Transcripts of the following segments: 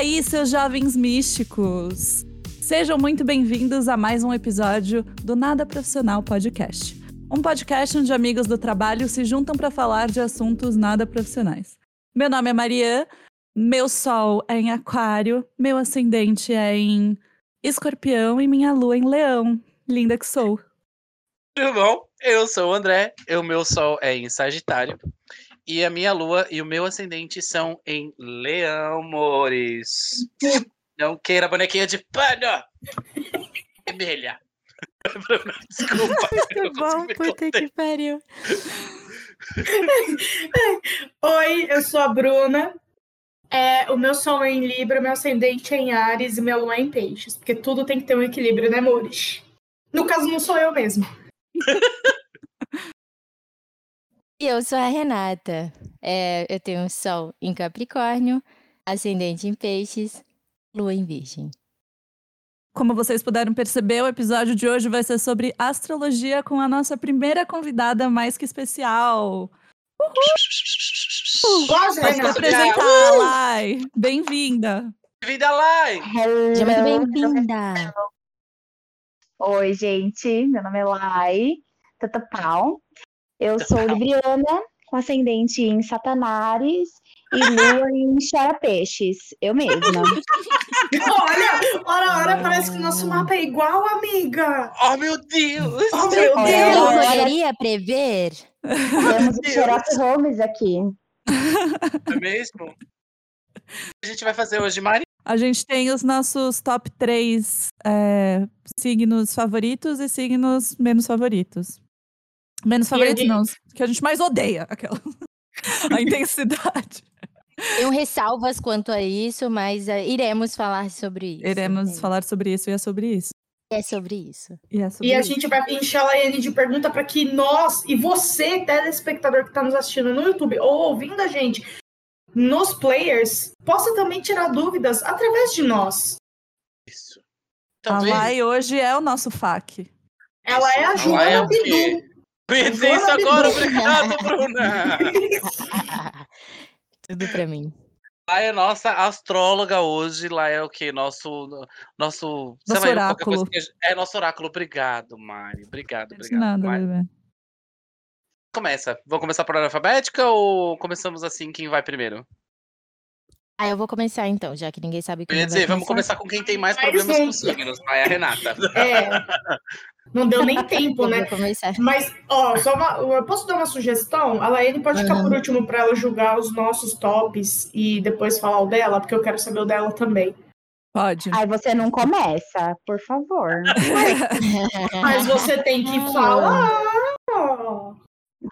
aí, seus jovens místicos? Sejam muito bem-vindos a mais um episódio do Nada Profissional Podcast. Um podcast onde amigos do trabalho se juntam para falar de assuntos nada profissionais. Meu nome é Marian, meu sol é em Aquário, meu ascendente é em Escorpião e minha lua em Leão. Linda que sou. Tudo bom? Eu sou o André, o meu sol é em Sagitário. E a minha lua e o meu ascendente são em Leão, amores. Não queira bonequinha de pano! Vermelha. Desculpa. Que bom, puta que pariu. Oi, eu sou a Bruna. É, o meu sol é em Libra, meu ascendente é em Ares e meu lua é em Peixes. Porque tudo tem que ter um equilíbrio, né, amores? No caso, não sou eu mesmo. E eu sou a Renata. É, eu tenho sol em Capricórnio, ascendente em Peixes, lua em Virgem. Como vocês puderam perceber, o episódio de hoje vai ser sobre astrologia com a nossa primeira convidada mais que especial. Uhul! Gosto, Pode apresentar, Lai. Bem-vinda. Vida lá! Seja muito bem-vinda. Oi, gente. Meu nome é Lai Tatapau. Eu sou libriana, com ascendente em Satanares e lua em Xarapeixes. Eu mesma. Olha, ora, ora, parece que o nosso mapa é igual, amiga. Oh, meu Deus! Oh, meu Eu Deus. olha. poderia prever? Temos o. Sherlock Holmes aqui. É mesmo? O que a gente vai fazer hoje, Mari? A gente tem os nossos top 3 signos favoritos e signos menos favoritos. Menos favoritos, a gente- não, que a gente mais odeia, aquela. a intensidade. Tenho ressalvas quanto a isso, mas eh, iremos falar sobre isso. Iremos É, falar sobre isso e é sobre isso. É sobre isso. E, é sobre E a isso. gente vai encher a Laiane de pergunta para que nós e você, telespectador que está nos assistindo no YouTube ou ouvindo a gente nos players, possa também tirar dúvidas através de nós. Isso. A Talvez. Lai hoje é o nosso FAQ. Ela é a Isso, ela é Joana Pensei isso agora, obrigado, Bruna! Tudo pra mim. Lá é nossa astróloga hoje, lá é o quê? Nosso. Nosso, Nosso lá, oráculo. que É nosso oráculo. Obrigado, Mari. Obrigado, De obrigado. nada, Mari. bebê. Começa. Vamos começar por alfabética ou começamos assim, quem vai primeiro? Ah, eu vou começar então, já que ninguém sabe Eu ia vai dizer, vamos começar com quem tem mais problemas com signos. Vai, a Renata. É. Não deu nem tempo, né? Mas, ó, só uma, eu posso dar uma sugestão? A Laene pode ficar Aham. por último para ela julgar os nossos tops e depois falar o dela, porque eu quero saber o dela também. Pode. Aí você não começa, por favor. Mas você tem que falar.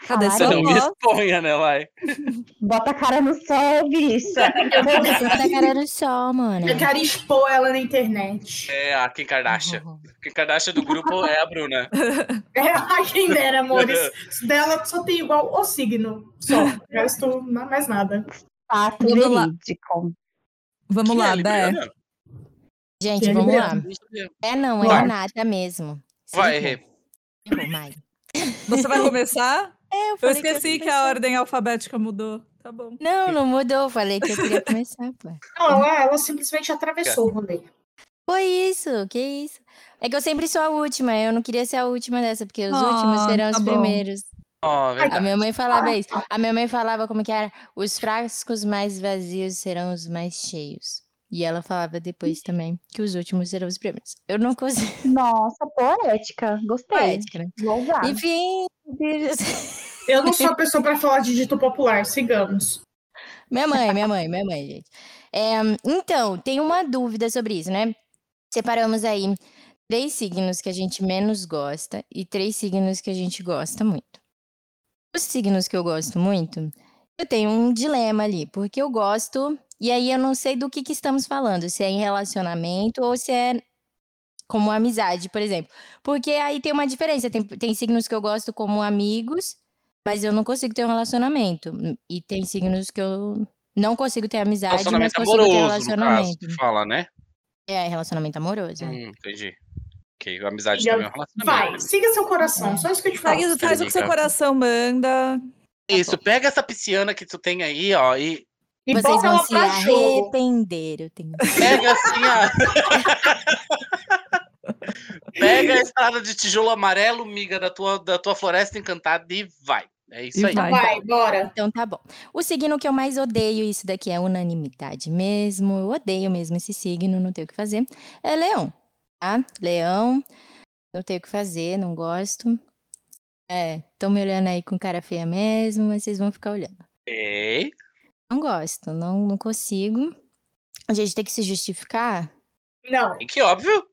Cadê Você não me exponha, né, vai? Bota a cara no sol, bicha. Bota a cara no sol, mano. Eu quero expor ela na internet. É a Kim Kardashian. Kim Kardashian do grupo é a Bruna. É, ai, quem dera, amores. Dela só tem igual o signo. Só. O resto, não é mais nada. Fato Vamos lá. verídico. Vamos Quem é lá, a Bé. Gente, Quem é vamos lá. É não, é Vai. Renata mesmo. Vai, errei. Mari. Você vai começar? É, eu, Eu esqueci que, ia a ordem alfabética mudou. Tá bom. Não, não mudou. eu Falei que eu queria começar, pô. Não, ela, ela simplesmente atravessou o rolê. Foi isso, que isso. É que eu sempre sou a última, eu não queria ser a última dessa, porque os Ah, últimos serão tá os bom. primeiros. Ó, A minha mãe falava isso. A minha mãe falava como que era, os frascos mais vazios serão os mais cheios. E ela falava depois também que os últimos serão os primeiros. Eu não consigo. Nossa, poética. Gostei. Poética, né? Enfim. Eu não sou a pessoa para falar de dito popular, sigamos. Minha mãe, minha mãe, minha mãe, gente. É, então, tem uma dúvida sobre isso, né? Separamos aí três signos que a gente menos gosta e três signos que a gente gosta muito. Os signos que eu gosto muito, eu tenho um dilema ali, porque eu gosto, e aí eu não sei do que, que estamos falando, se é em relacionamento ou se é como amizade, por exemplo. Porque aí tem uma diferença, tem, tem signos que eu gosto como amigos, mas eu não consigo ter um relacionamento. E tem signos que eu não consigo ter amizade, mas Relacionamento consigo ter amoroso, caso, relacionamento. que fala, né? É, relacionamento amoroso. é. Hum, entendi. Ok, amizade também é um relacionamento. Vai, siga seu coração, só isso que eu te falo. Faz, faz o que seu coração manda. Isso, pega essa pisciana que tu tem aí, ó, e E Vocês bota vão ela se pra jogo. arrepender, eu tenho Pega assim, ó. Pega a estrada de tijolo amarelo, miga, da tua, da tua floresta encantada e vai. É isso E aí. vai. Vai, bora. Então tá bom. O signo que eu mais odeio, isso daqui é unanimidade mesmo, eu odeio mesmo esse signo, não tenho o que fazer, é leão, tá? Leão, não tenho o que fazer, não gosto. É, estão me olhando aí com cara feia mesmo, mas vocês vão ficar olhando. Ok. Não gosto, não, não consigo. A gente tem que se justificar. Não, E que óbvio.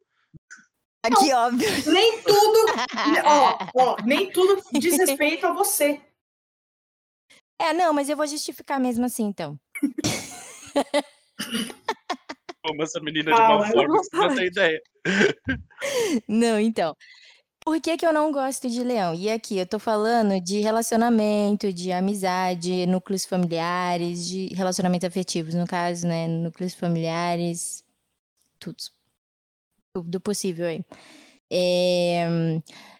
Aqui, óbvio. nem tudo, ó, ó, nem tudo diz respeito a você. É, não, mas eu vou justificar mesmo assim, então. Como essa menina de Fala, uma eu forma, não você não tem ideia. Não, então. Por que, que eu não gosto de leão? E aqui eu tô falando de relacionamento, de amizade, núcleos familiares, de relacionamentos afetivos, no caso, né? Núcleos familiares, tudo. Tudo possível aí. É,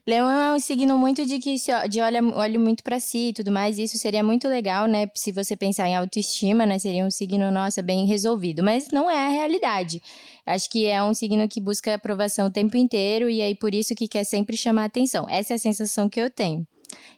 Leão é um signo muito de que se de olha, olha muito pra si e tudo mais. Isso seria muito legal, né? Se você pensar em autoestima, né? Seria um signo, nossa, bem resolvido. Mas não é a realidade. Acho que é um signo que busca aprovação o tempo inteiro e aí por isso que quer sempre chamar atenção. Essa é a sensação que eu tenho.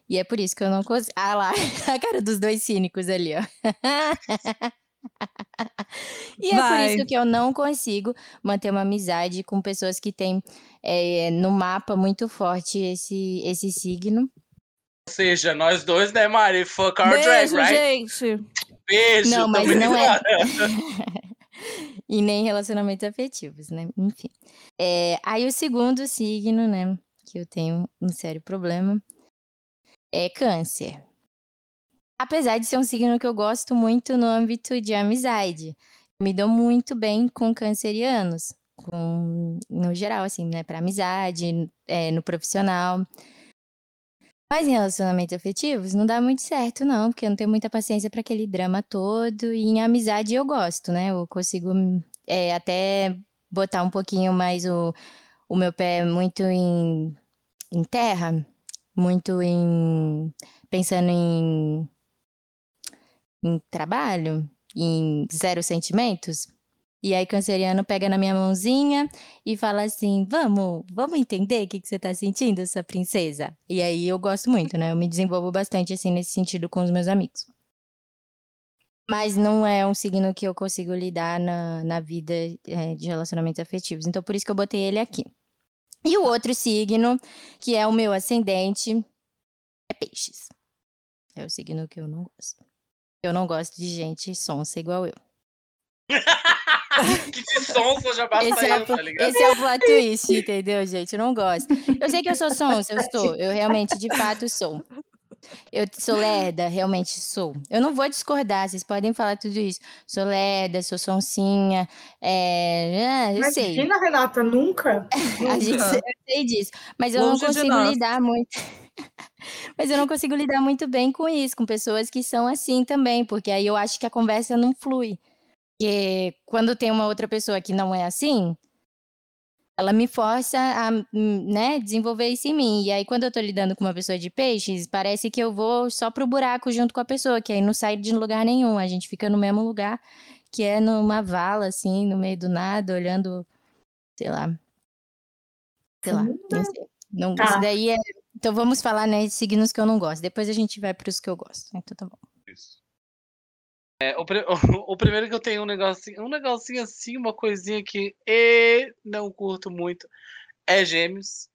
E é por isso que eu não consigo. Ah lá, a cara dos dois cínicos ali, ó. e é por Vai. isso que eu não consigo manter uma amizade com pessoas que têm é, no mapa muito forte esse, esse signo. Ou seja, nós dois, né, Mari? Fuck our drag, Beijo, right? gente. Beijo. Não, mas não é. e nem relacionamentos afetivos, né? Enfim. É, aí o segundo signo, né, que eu tenho um sério problema é câncer. Apesar de ser um signo que eu gosto muito no âmbito de amizade, me dou muito bem com cancerianos, com, no geral, assim, né, para amizade, é, no profissional. Mas em relacionamentos afetivos não dá muito certo, não, porque eu não tenho muita paciência para aquele drama todo. E em amizade eu gosto, né? Eu consigo é, até botar um pouquinho mais o, o meu pé muito em, em terra, muito em. pensando em, em trabalho, em zero sentimentos. E aí, canceriano pega na minha mãozinha e fala assim: Vamos, vamos entender o que, que você tá sentindo, essa princesa? E aí eu gosto muito, né? Eu me desenvolvo bastante assim nesse sentido com os meus amigos. Mas não é um signo que eu consigo lidar na, na vida é, de relacionamentos afetivos. Então, por isso que eu botei ele aqui. E o outro signo, que é o meu ascendente, é peixes. É o signo que eu não gosto. Eu não gosto de gente sonsa igual eu. que de sonsa já basta Esse é, eu, o, tá ligado? esse é o plot twist, entendeu, gente? Eu não gosto. Eu sei que eu sou sonsa, eu sou. Eu realmente, de fato, sou. Eu sou lerda, realmente sou. Eu não vou discordar, vocês podem falar tudo isso. Sou lerda, sou sonsinha. É... ah, eu sei. Imagina, Renata, nunca. A gente, Nunca. eu sei disso. Mas eu Longe não consigo lidar muito. Mas eu não consigo lidar muito bem com isso, com pessoas que são assim também, porque aí eu acho que a conversa não flui. Porque quando tem uma outra pessoa que não é assim, ela me força a né, desenvolver isso em mim. E aí, quando eu tô lidando com uma pessoa de peixes, parece que eu vou só pro buraco junto com a pessoa, que aí não sai de lugar nenhum. A gente fica no mesmo lugar, que é numa vala, assim, no meio do nada, olhando, sei lá. Sei lá, não sei. Não, Tá. Isso daí é. Então vamos falar, né, de signos que eu não gosto. Depois a gente vai pros que eu gosto. Então tá bom. Isso. É, o, o primeiro que eu tenho um negocinho, um negocinho assim, uma coisinha que e não curto muito é Gêmeos.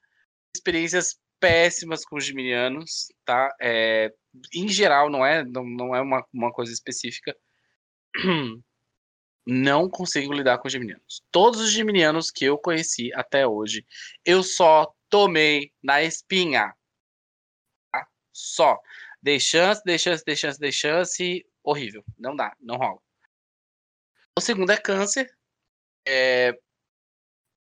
Experiências péssimas com os geminianos, tá? É, em geral, não é, não, não é uma, uma coisa específica. Não consigo lidar com geminianos. Todos os geminianos que eu conheci até hoje, eu só tomei na espinha. Tá? Só. Dei chance, dei chance, dei chance, dei chance. Horrível. Não dá, não rola. O segundo é câncer. É...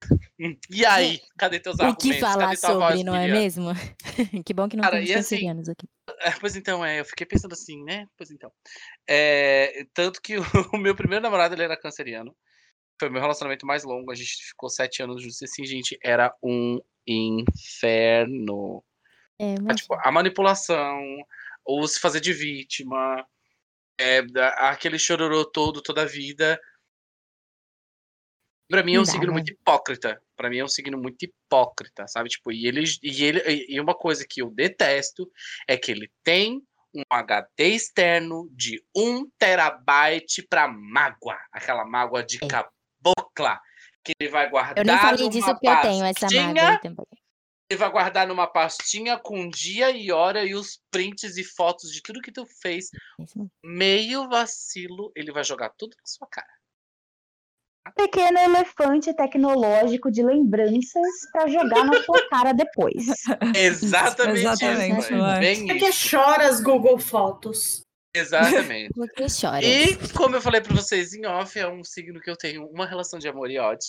E aí? Cadê teus O argumentos? que falar sobre, não é mesmo? que bom que não Cara, temos assim, aqui. É, pois então, é, eu fiquei pensando assim, né? Pois então. É, tanto que o, o meu primeiro namorado ele era canceriano. Foi o meu relacionamento mais longo. A gente ficou sete anos juntos. Assim, gente, era um inferno. É, Ah, mas... tipo, a manipulação, ou se fazer de vítima, É, aquele chororô todo, toda a vida. Pra mim é um dá, signo né? muito hipócrita. Pra mim é um signo muito hipócrita, sabe? Tipo, e ele, e ele e uma coisa que eu detesto é que ele tem um HD externo de 1 terabyte pra mágoa. Aquela mágoa de É. cabocla. Que ele vai guardar Eu nem falei numa disso porque eu tenho essa pastinha, mágoa também. Ele vai guardar numa pastinha com dia e hora e os prints e fotos de tudo que tu fez. Meio vacilo, ele vai jogar tudo na sua cara. Pequeno elefante tecnológico de lembranças pra jogar na sua cara depois. Exatamente, exatamente, isso, Por que choras Google Fotos? Exatamente. Chora? E, como eu falei pra vocês em off, é um signo que eu tenho uma relação de amor e ódio.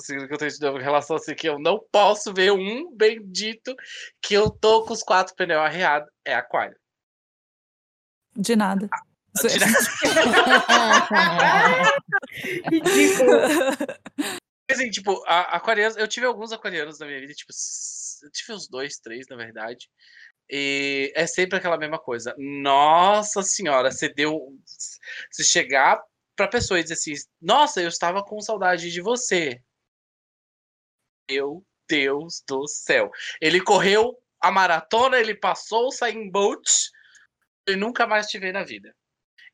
Um signo que eu tenho de uma relação assim que eu não posso ver um bendito que eu tô com os quatro pneus arreados. É aquário. De nada. De Ridículo. Assim, tipo, a- aquarianos, eu tive alguns aquarianos na minha vida, tipo, eu tive uns dois, três, na verdade. E é sempre aquela mesma coisa. Nossa senhora, você deu. Se chegar pra pessoa e dizer assim, nossa, eu estava com saudade de você. Meu Deus do céu. Ele correu a maratona, ele passou o Sain Bolt e nunca mais te vê na vida.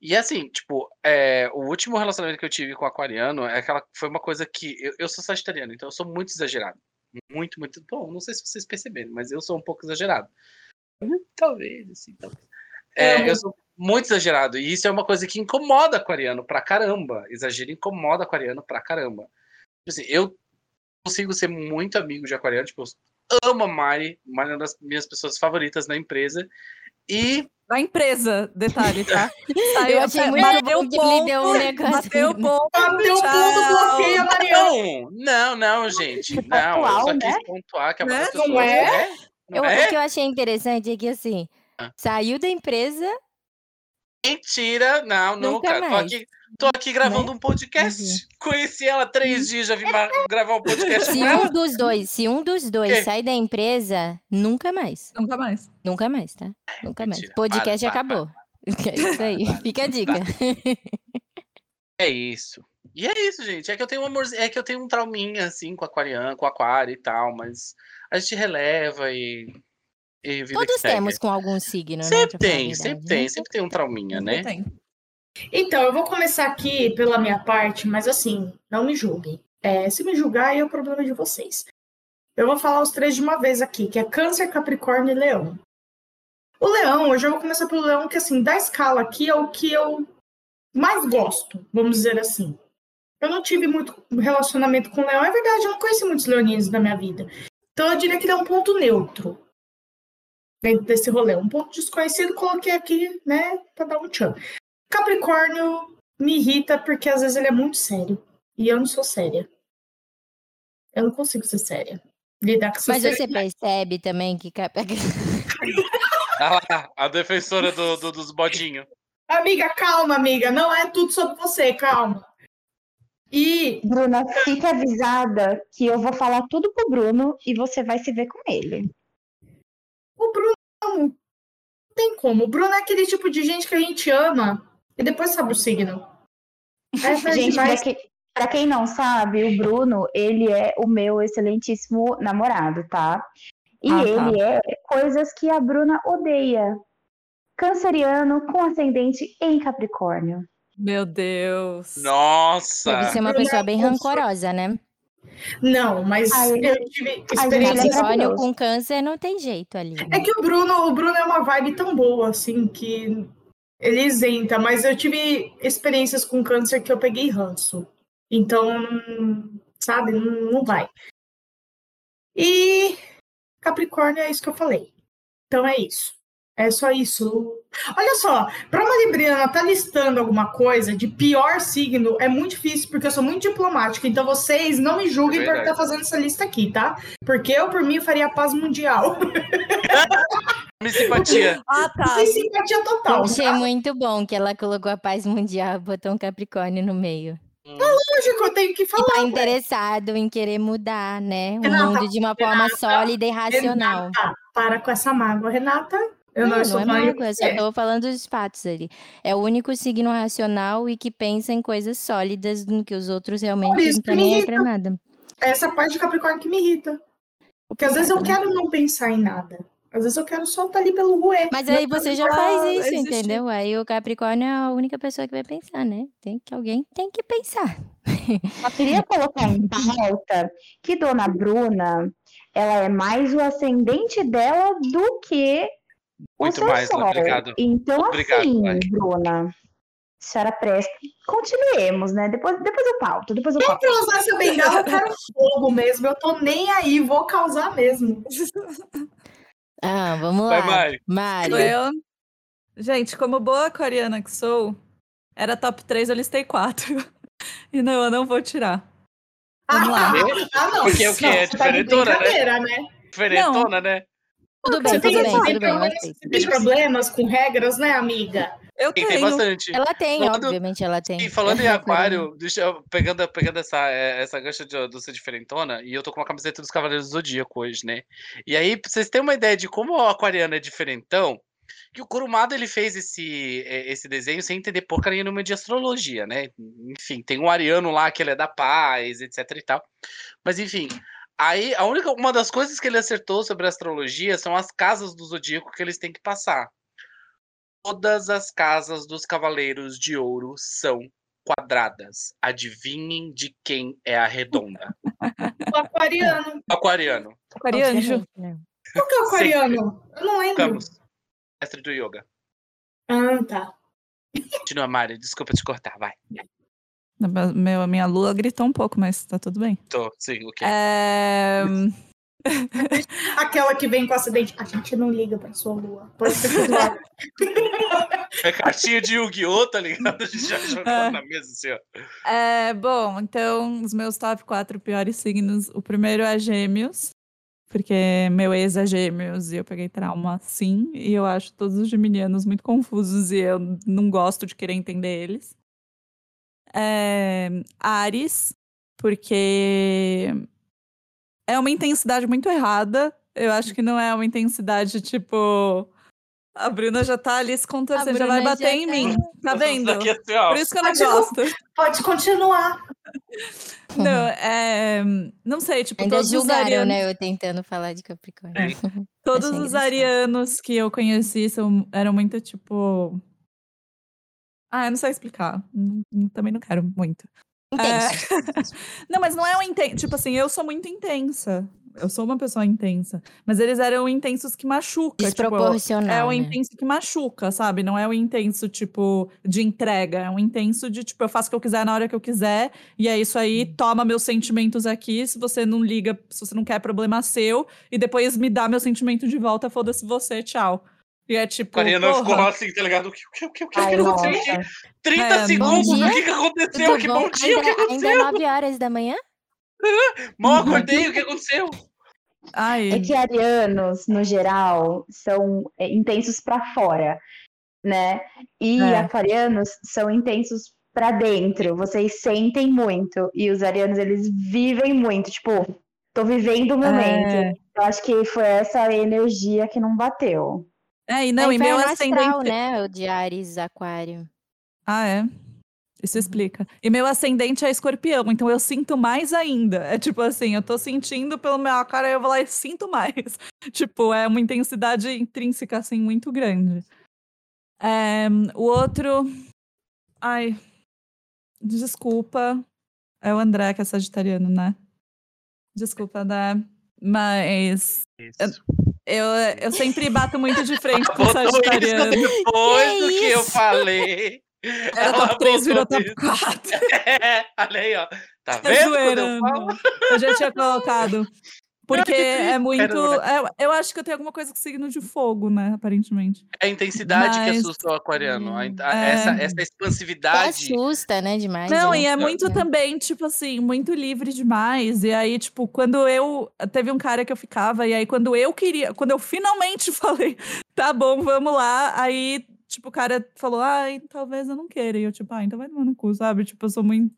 E assim, tipo, é, o último relacionamento que eu tive com o aquariano é aquela, foi uma coisa que. Eu, eu sou sagitariano, então eu sou muito exagerado. Muito, muito. Bom, não sei se vocês perceberam, mas eu sou um pouco exagerado. Talvez, assim, talvez. É, Amo. eu sou muito exagerado. E isso é uma coisa que incomoda aquariano pra caramba. Exagero incomoda aquariano pra caramba. Tipo Assim, eu consigo ser muito amigo de aquariano. Tipo, eu amo a Mari, Mari é uma das minhas pessoas favoritas na empresa. E Da empresa, detalhe, tá? Saiu, Eu achei muito bateu bom que ele deu um negócio. Bateu o ponto. Bateu ponto, bloqueia a Mariana. Não, não, gente. Não, eu só né? quis pontuar que a Né? pessoa Não é? Eu- é? O que eu achei interessante é que, assim, Ah. saiu da empresa, Mentira, não, Nunca nunca. Tô mais. aqui, tô aqui gravando um podcast. Uhum. Conheci ela há três dias, já vim gravar um podcast se com ela. um dos dois, se um dos dois quê? sai da empresa, nunca mais. Nunca mais. Nunca mais, tá? Nunca mais. mentira. Podcast Para, para, acabou. É isso aí. Fica a dica. É isso. E é isso, gente. É que eu tenho um amor, é que eu tenho um trauminha assim com aquariano, com aquário e tal, mas a gente releva e, e vida que Todos segue. temos com algum signo, né? Sempre a tem, sempre né? tem, sempre tem um trauminha, né? Tem. Então, eu vou começar aqui pela minha parte, mas assim, não me julguem. É, se me julgar, aí é o problema de vocês. Eu vou falar os três de uma vez aqui, que é Câncer, Capricórnio e Leão. O Leão, eu já vou começar pelo Leão, que assim, da escala aqui é o que eu mais gosto, vamos dizer assim. Eu não tive muito relacionamento com o Leão, é verdade, eu não conheci muitos leoninos na minha vida. Então eu diria que ele é um ponto neutro dentro desse rolê. Um ponto desconhecido, coloquei aqui, né, pra dar um tchan. Capricórnio me irrita porque às vezes ele é muito sério. E eu não sou séria. Eu não consigo ser séria. Lidar com Mas você percebe também que. cap- Ah lá, a defensora do, do- dos bodinhos. Amiga, calma, amiga. Não é tudo sobre você, calma. E Bruna, fica avisada que eu vou falar tudo pro Bruno e você vai se ver com ele. o Bruno não tem como. O Bruno é aquele tipo de gente que a gente ama e depois sabe o signo. É tarde Gente, pra, que- pra quem não sabe, o Bruno, ele é o meu excelentíssimo namorado, tá? E Ah, tá. ele é coisas que a Bruna odeia. Canceriano com ascendente em Capricórnio. Meu Deus. Nossa! Deve ser uma é pessoa bem rancorosa, né? Não, mas Ai, eu tive é. Capricórnio maravilhoso. com câncer não tem jeito ali. É né? que o Bruno, o Bruno é uma vibe tão boa, assim, que ele isenta, mas eu tive experiências com câncer que eu peguei ranço. Então, sabe, não, não vai. E Capricórnio é isso que eu falei. Então é isso. É só isso. Olha só, para uma Libriana tá listando alguma coisa de pior signo é muito difícil, porque eu sou muito diplomática. Então vocês não me julguem É por estar fazendo essa lista aqui, tá? Porque eu, por mim, faria paz mundial. Me simpatia. Ah, tá. Sem simpatia Eu total. achei muito bom que ela colocou a paz mundial, botou um Capricórnio no meio. Lógico, eu tenho que E falar. tá interessado em querer mudar, né? O Renata, mundo de uma forma sólida e racional. Renata, para com essa mágoa, Renata. Eu não, não, sou é eu só tô falando dos fatos ali. É o único signo racional e que pensa em coisas sólidas no que os outros realmente isso não que estão me nem pra nada. Essa parte de Capricórnio que me irrita. Porque às vezes eu quero não pensar em nada. Às vezes eu quero só estar ali pelo ruê. Mas aí você já faz isso, existe. entendeu? Aí o Capricórnio é a única pessoa que vai pensar, né? Tem que alguém tem que pensar. Só queria colocar em pauta que Dona Bruna, ela é mais o ascendente dela do que Muito seu mais, sol. obrigado. Então, Obrigado, assim, Mari. Bruna, senhora presta. Continuemos, né? Depois, depois eu pauto, depois eu pauto. pra usar essa bengala, eu quero fogo mesmo. Eu tô nem aí, vou causar mesmo. Ah, vamos Vai, lá. Mari. Mari. Eu. Gente, como boa aquariana que sou, era top 3, eu listei 4. E não, eu não vou tirar. Vamos lá. Ah, não. Porque o que é tá de diferentona, né? né? Diferentona, né? Tudo bem, Você tudo tem, bem, tem tudo bem, eu problemas, tem com regras, né, amiga? Eu Tem, tenho. tem bastante. Ela tem, Falando- obviamente ela tem. E falando em É, aquário, deixa eu, pegando, pegando essa, eh, essa gancha de, do ser diferentona, e eu tô com uma camiseta dos Cavaleiros do Zodíaco hoje, né? E aí, pra vocês terem uma ideia de como o aquariano é diferentão, que o Kurumada ele fez esse, eh, esse desenho sem entender porcaria nenhuma de astrologia, né? Enfim, tem um ariano lá que ele é da paz, etc e tal. Mas enfim, aí a única, uma das coisas que ele acertou sobre a astrologia são as casas do zodíaco que eles têm que passar. Todas as casas dos Cavaleiros de Ouro são quadradas. Adivinhem de quem é a redonda? O aquariano. Aquariano. Obviamente, né? Qual que é o aquariano? Eu não lembro. Camus. Mestre do yoga. Ah, tá. Continua, Mari. Desculpa te cortar, vai. Meu, a minha lua gritou um pouco, mas tá tudo bem. Tô, sim, ok. É... Aquela que vem com acidente. A gente não liga pra sua lua. Pode ser. É cartinha de Yu-Gi-Oh, tá ligado? A gente já jogou É. na mesa assim, ó. É, bom, então, os meus top 4 piores signos. O primeiro é Gêmeos, porque meu ex é Gêmeos e eu peguei trauma sim. E eu acho todos os geminianos muito confusos e eu não gosto de querer entender eles. É, Ares, porque é uma intensidade muito errada. Eu acho que não é uma intensidade tipo. A Bruna já tá ali se contorcendo, já vai bater já em tá- mim. Tá vendo? Aqui assim. Por isso que eu não Pode gosto. Pode continuar. Não, é, não sei, tipo, Ainda todos os, julgaram, arianos, né? Eu tentando falar de Capricórnio. todos Achei os arianos que eu conheci são, eram muito, tipo... Ah, eu não sei explicar. Hum, hum, Também não quero muito. Intenso. Não, mas não é um intenso. Tipo assim, eu sou muito intensa. Eu sou uma pessoa intensa. Mas eles eram intensos que machuca. Tipo, é Desproporcional, o né? intenso que machuca, sabe? Não é o intenso, tipo, de entrega. É um intenso de, tipo, eu faço o que eu quiser na hora que eu quiser. E é isso aí, toma meus sentimentos aqui. Se você não liga, se você não quer, problema seu. E depois me dá meu sentimento de volta, foda-se você, tchau. E é tipo. A Ariana ficou porra, assim, tá ligado? O que, o que, o que, o que, Ai, aconteceu nossa. aqui? 30 É, segundos, o que, que aconteceu? Tudo Que bom? bom dia, o que Ainda, ainda aconteceu? é 9 horas da manhã? Mal acordei, o que aconteceu? Ai, É que arianos, no geral, são é, intensos pra fora, né? E É. aquarianos são intensos pra dentro. Vocês sentem muito. E os arianos, eles vivem muito. Tipo, tô vivendo o momento. É. Eu acho que foi essa energia que não bateu. É, e não, é e meu ascendente. astral, né? O de Ares, Aquário. Ah, é? Isso explica. E meu ascendente é escorpião, então eu sinto mais ainda. É tipo assim, eu tô sentindo pelo meu cara, eu vou lá e sinto mais. tipo, é uma intensidade intrínseca, assim, muito grande. É, o outro. Ai. Desculpa. É o André que é sagitariano, né? Desculpa, André. Mas Isso. eu, eu sempre bato muito de frente com isso sagitariano. depois Que do que eu isso? falei. Era Ela top 3, virou top isso. 4. É, olha aí, ó. Tá É vendo? eu falo? Eu já tinha colocado. Porque é muito. É- eu acho que eu tenho alguma coisa com signo de fogo, né? Aparentemente. É a intensidade que Mas- assusta o aquariano. a- a- É. Essa, essa Que expansividade. assusta, né? Demais. Não, e é muito né? também, tipo assim, muito livre demais. E aí, tipo, quando eu. Teve um cara que eu ficava, e aí, quando eu queria. Quando eu finalmente falei, tá bom, vamos lá. Aí, tipo, o cara falou, ai, talvez eu não queira. E eu, tipo, ah, então vai tomar no cu, sabe? Tipo, eu sou muito.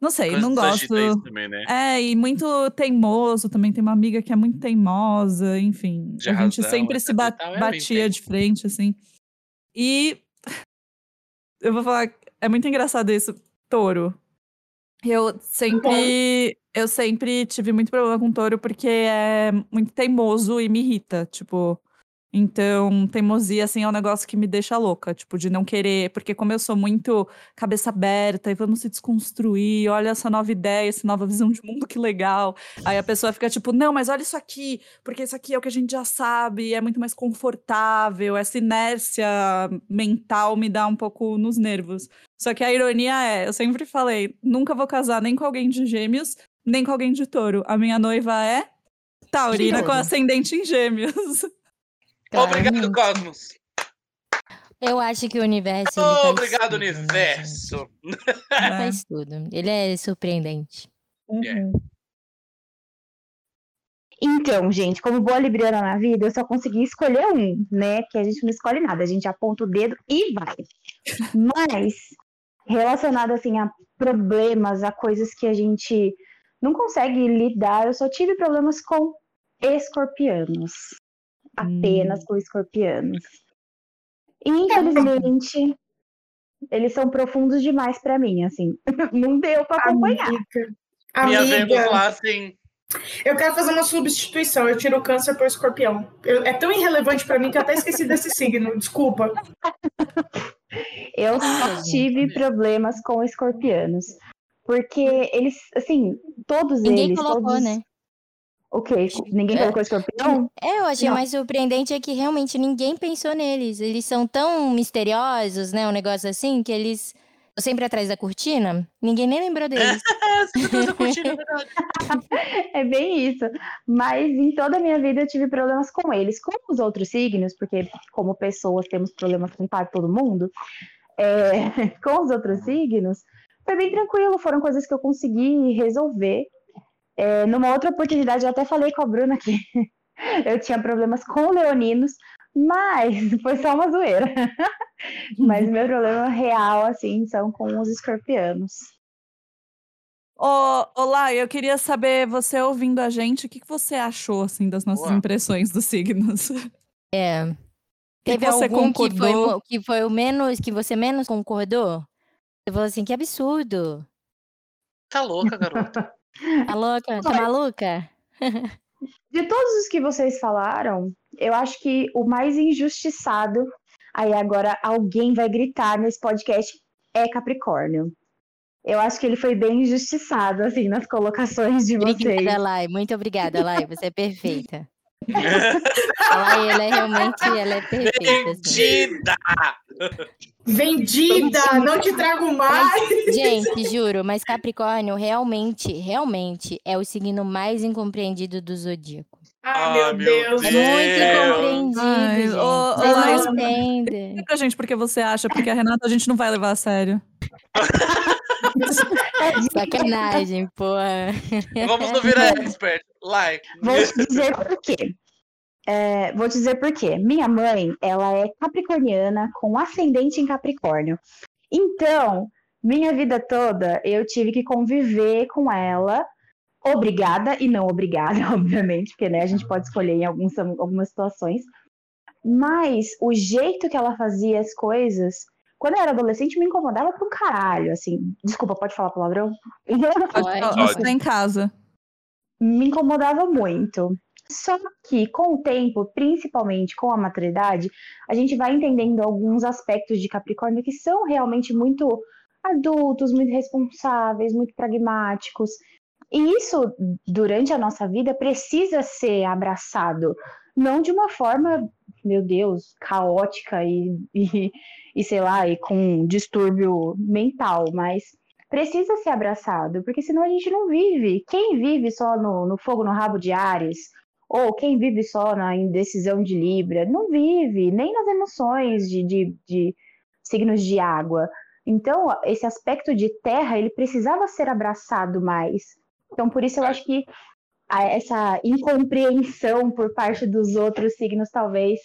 Não sei, Coisa não gosto. Também, né? É, e muito teimoso também. Tem uma amiga que é muito teimosa, enfim. De a gente razão, sempre etc se ba- é batia tenso. de frente, assim. E eu vou falar, é muito engraçado isso. Touro. Eu sempre, eu sempre tive muito problema com touro porque é muito teimoso e me irrita, tipo. Então, teimosia, assim, é um negócio que me deixa louca, tipo, de não querer, porque como eu sou muito cabeça aberta e vamos se desconstruir, olha essa nova ideia, essa nova visão de mundo, que legal. Aí a pessoa fica tipo, não, mas olha isso aqui, porque isso aqui é o que a gente já sabe, é muito mais confortável, essa inércia mental me dá um pouco nos nervos. Só que a ironia é, eu sempre falei, nunca vou casar nem com alguém de gêmeos, nem com alguém de touro. A minha noiva é taurina com ascendente em gêmeos. Obrigado. Cosmos. Eu acho que o universo. faz Obrigado, tudo, né, universo. gente? Ele É. faz tudo. Ele é surpreendente. Uhum. Então, gente, como boa libriana na vida, eu só consegui escolher um, né? Que a gente não escolhe nada, a gente aponta o dedo e vai. Mas, relacionado assim a problemas, a coisas que a gente não consegue lidar, eu só tive problemas com escorpianos. Apenas com escorpianos. E, infelizmente, eles são profundos demais pra mim, assim. Não deu pra acompanhar. Amiga. Minha vez, vou Amiga, falar assim. eu quero fazer uma substituição. Eu tiro o câncer por escorpião. Eu- é tão irrelevante pra mim que eu até esqueci desse signo. Desculpa. Eu só tive problemas com escorpianos. Porque eles, assim, todos Ninguém eles. colocou, todos... né? O quê? Ninguém É. colocou escorpião? É, eu achei Não. mais surpreendente é que realmente ninguém pensou neles. Eles são tão misteriosos, né? Um negócio assim, que eles. Sempre atrás da cortina, ninguém nem lembrou deles. Fazendo curtindo, é. É bem isso. Mas em toda a minha vida eu tive problemas com eles. Com os outros signos, porque como pessoas temos problemas com quase todo mundo, é, com os outros signos, foi bem tranquilo. Foram coisas que eu consegui resolver. É, numa outra oportunidade, eu até falei com a Bruna que eu tinha problemas com leoninos, mas foi só uma zoeira. mas meu problema real, assim, são com os escorpianos. Olá, eu queria saber, você ouvindo a gente, o que, que você achou, assim, das nossas impressões dos signos? É. que Teve você algum que foi, concordou? que foi o menos, que você menos concordou? Você falou assim, que absurdo. Tá louca, garota. Tá louca? Tá maluca? De todos os que vocês falaram, eu acho que o mais injustiçado, aí agora alguém vai gritar nesse podcast, é Capricórnio. Eu acho que ele foi bem injustiçado, assim, nas colocações de vocês. Obrigada, Lai. Muito obrigada, Lai. Você é perfeita. A Lai, ela é realmente, ela é perfeita. assim. Vendida, não te trago mais. Gente, juro, mas Capricórnio realmente, realmente é o signo mais incompreendido do zodíaco. Ai, Ah, meu meu Deus. É Deus. muito incompreendido, Ai, gente. ô, Vocês não entendem. Pra gente porque você acha, porque a Renata a gente não vai levar a sério. Sacanagem, porra. Vamos no Vira Expert. Like. Vou te dizer por quê. É, vou te dizer por quê. Minha mãe, ela é capricorniana com ascendente em Capricórnio. Então, minha vida toda eu tive que conviver com ela, obrigada e não obrigada, obviamente, porque né, a gente pode escolher em alguns, algumas situações. Mas o jeito que ela fazia as coisas, quando eu era adolescente, me incomodava pra um caralho, assim. Desculpa, pode falar palavrão? Pode. Ó, Você tá em casa. me incomodava muito. Só que com o tempo, principalmente com a maturidade, a gente vai entendendo alguns aspectos de Capricórnio que são realmente muito adultos, muito responsáveis, muito pragmáticos. E isso, durante a nossa vida, precisa ser abraçado. Não de uma forma, meu Deus, caótica e, e, e sei lá, e com distúrbio mental, mas precisa ser abraçado, porque senão a gente não vive. Quem vive só no, no fogo no rabo de Ares, ou quem vive só na indecisão de Libra, não vive, nem nas emoções de, de, de signos de água. Então, esse aspecto de terra, ele precisava ser abraçado mais. Então, por isso eu acho que essa incompreensão por parte dos outros signos, talvez,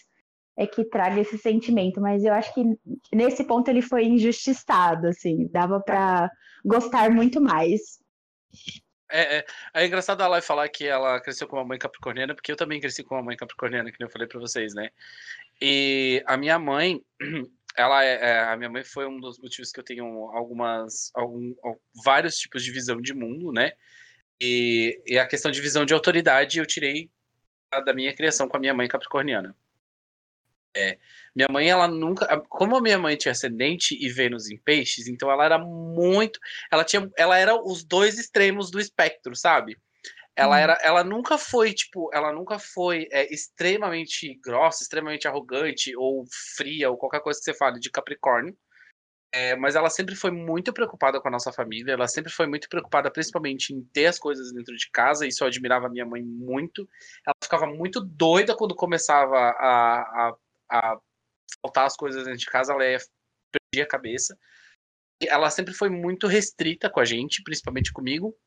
é que traga esse sentimento, mas eu acho que nesse ponto ele foi injustiçado, assim, dava para gostar muito mais. É, é, é engraçado a Lai falar que ela cresceu com uma mãe capricorniana, porque eu também cresci com uma mãe capricorniana, que eu falei para vocês, né? E a minha mãe, ela é, é, a minha mãe foi um dos motivos que eu tenho algumas, algum, vários tipos de visão de mundo, né? E, e a questão de visão de autoridade eu tirei da minha criação com a minha mãe capricorniana. É, minha mãe, ela nunca. Como a minha mãe tinha ascendente e Vênus em peixes, então ela era muito. Ela tinha. Ela era os dois extremos do espectro, sabe? Ela, hum. era, ela nunca foi, tipo, ela nunca foi é, extremamente grossa, extremamente arrogante ou fria, ou qualquer coisa que você fale de Capricórnio. É, mas ela sempre foi muito preocupada com a nossa família, ela sempre foi muito preocupada, principalmente em ter as coisas dentro de casa, isso eu admirava a minha mãe muito. Ela ficava muito doida quando começava a, a, a faltar as coisas dentro de casa, ela ia, perdia a cabeça. Ela sempre foi muito restrita com a gente, principalmente comigo.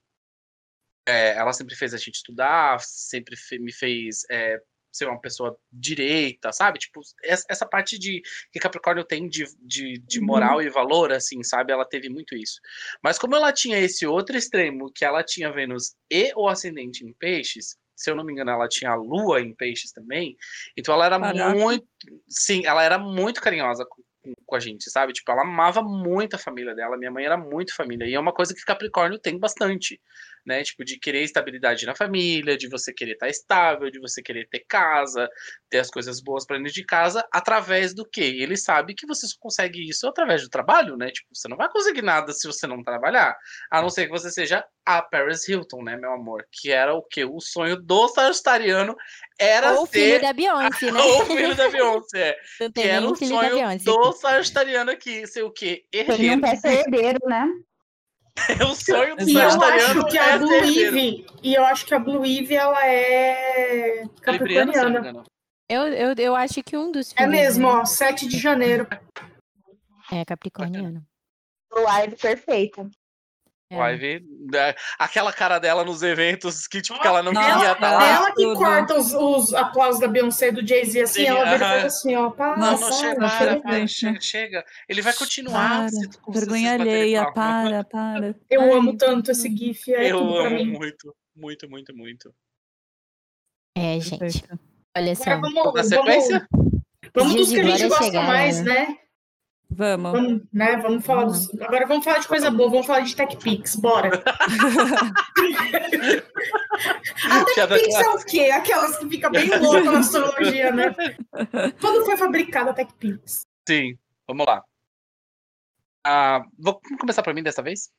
É, ela sempre fez a gente estudar, sempre me fez é, ser uma pessoa direita, sabe? Tipo, essa parte de que Capricórnio tem de, de, de uhum. moral uhum. e valor, assim, sabe? Ela teve muito isso. Mas como ela tinha esse outro extremo, que ela tinha Vênus e o ascendente em peixes, se eu não me engano, ela tinha a lua em peixes também. Então ela era Caraca. muito. Sim, ela era muito carinhosa com, com, a gente, sabe? Tipo, ela amava muito a família dela. Minha mãe era muito família. E é uma coisa que Capricórnio tem bastante né? Tipo, de querer estabilidade na família, de você querer estar estável, de você querer ter casa, ter as coisas boas para dentro de casa, através do quê? Ele sabe que você só consegue isso através do trabalho, né? Tipo, você não vai conseguir nada se você não trabalhar, a não ser que você seja a Paris Hilton, né, meu amor? Que era o quê? O sonho do sagitariano era Ou o filho da Beyoncé, né? Ou o filho da Beyoncé. que era o sonho do sagitariano aqui, ser o quê? Herdeiro. Ele não quer ser herdeiro, né? É o sonho do E eu acho que a Blue Eve, e eu acho que a Blue Eve, ela é capricorniana. Eu, eu, eu acho que um dos É mesmo, né? ó, 7 de janeiro. É capricorniano. Live perfeita. É. Ivy, né, aquela cara dela nos eventos que, tipo, que ela não Nossa, queria estar lá. Ela que tudo. corta os, os aplausos da Beyoncé e do Jay-Z assim, Sim, ela uh -huh. assim, ó, para, não, não, chega, para, para, chega, chega. Ele vai continuar. Para, vergonha alheia, para, para. Eu Ai, amo tanto esse gif, é Eu amo muito, muito, muito, muito. É, gente. Olha só. Agora, vamos, Na sequência? Vamos, vamos dos que a gente gosta chegar, mais, né? Vamos. Vamos, né? Vamos falar dos... Agora vamos falar de coisa boa, vamos falar de TechPix, bora. a TechPix é o quê? Aquelas que ficam bem loucas na astrologia, né? Quando foi fabricada a TechPix? Sim, vamos lá. Ah, vou começar para mim dessa vez.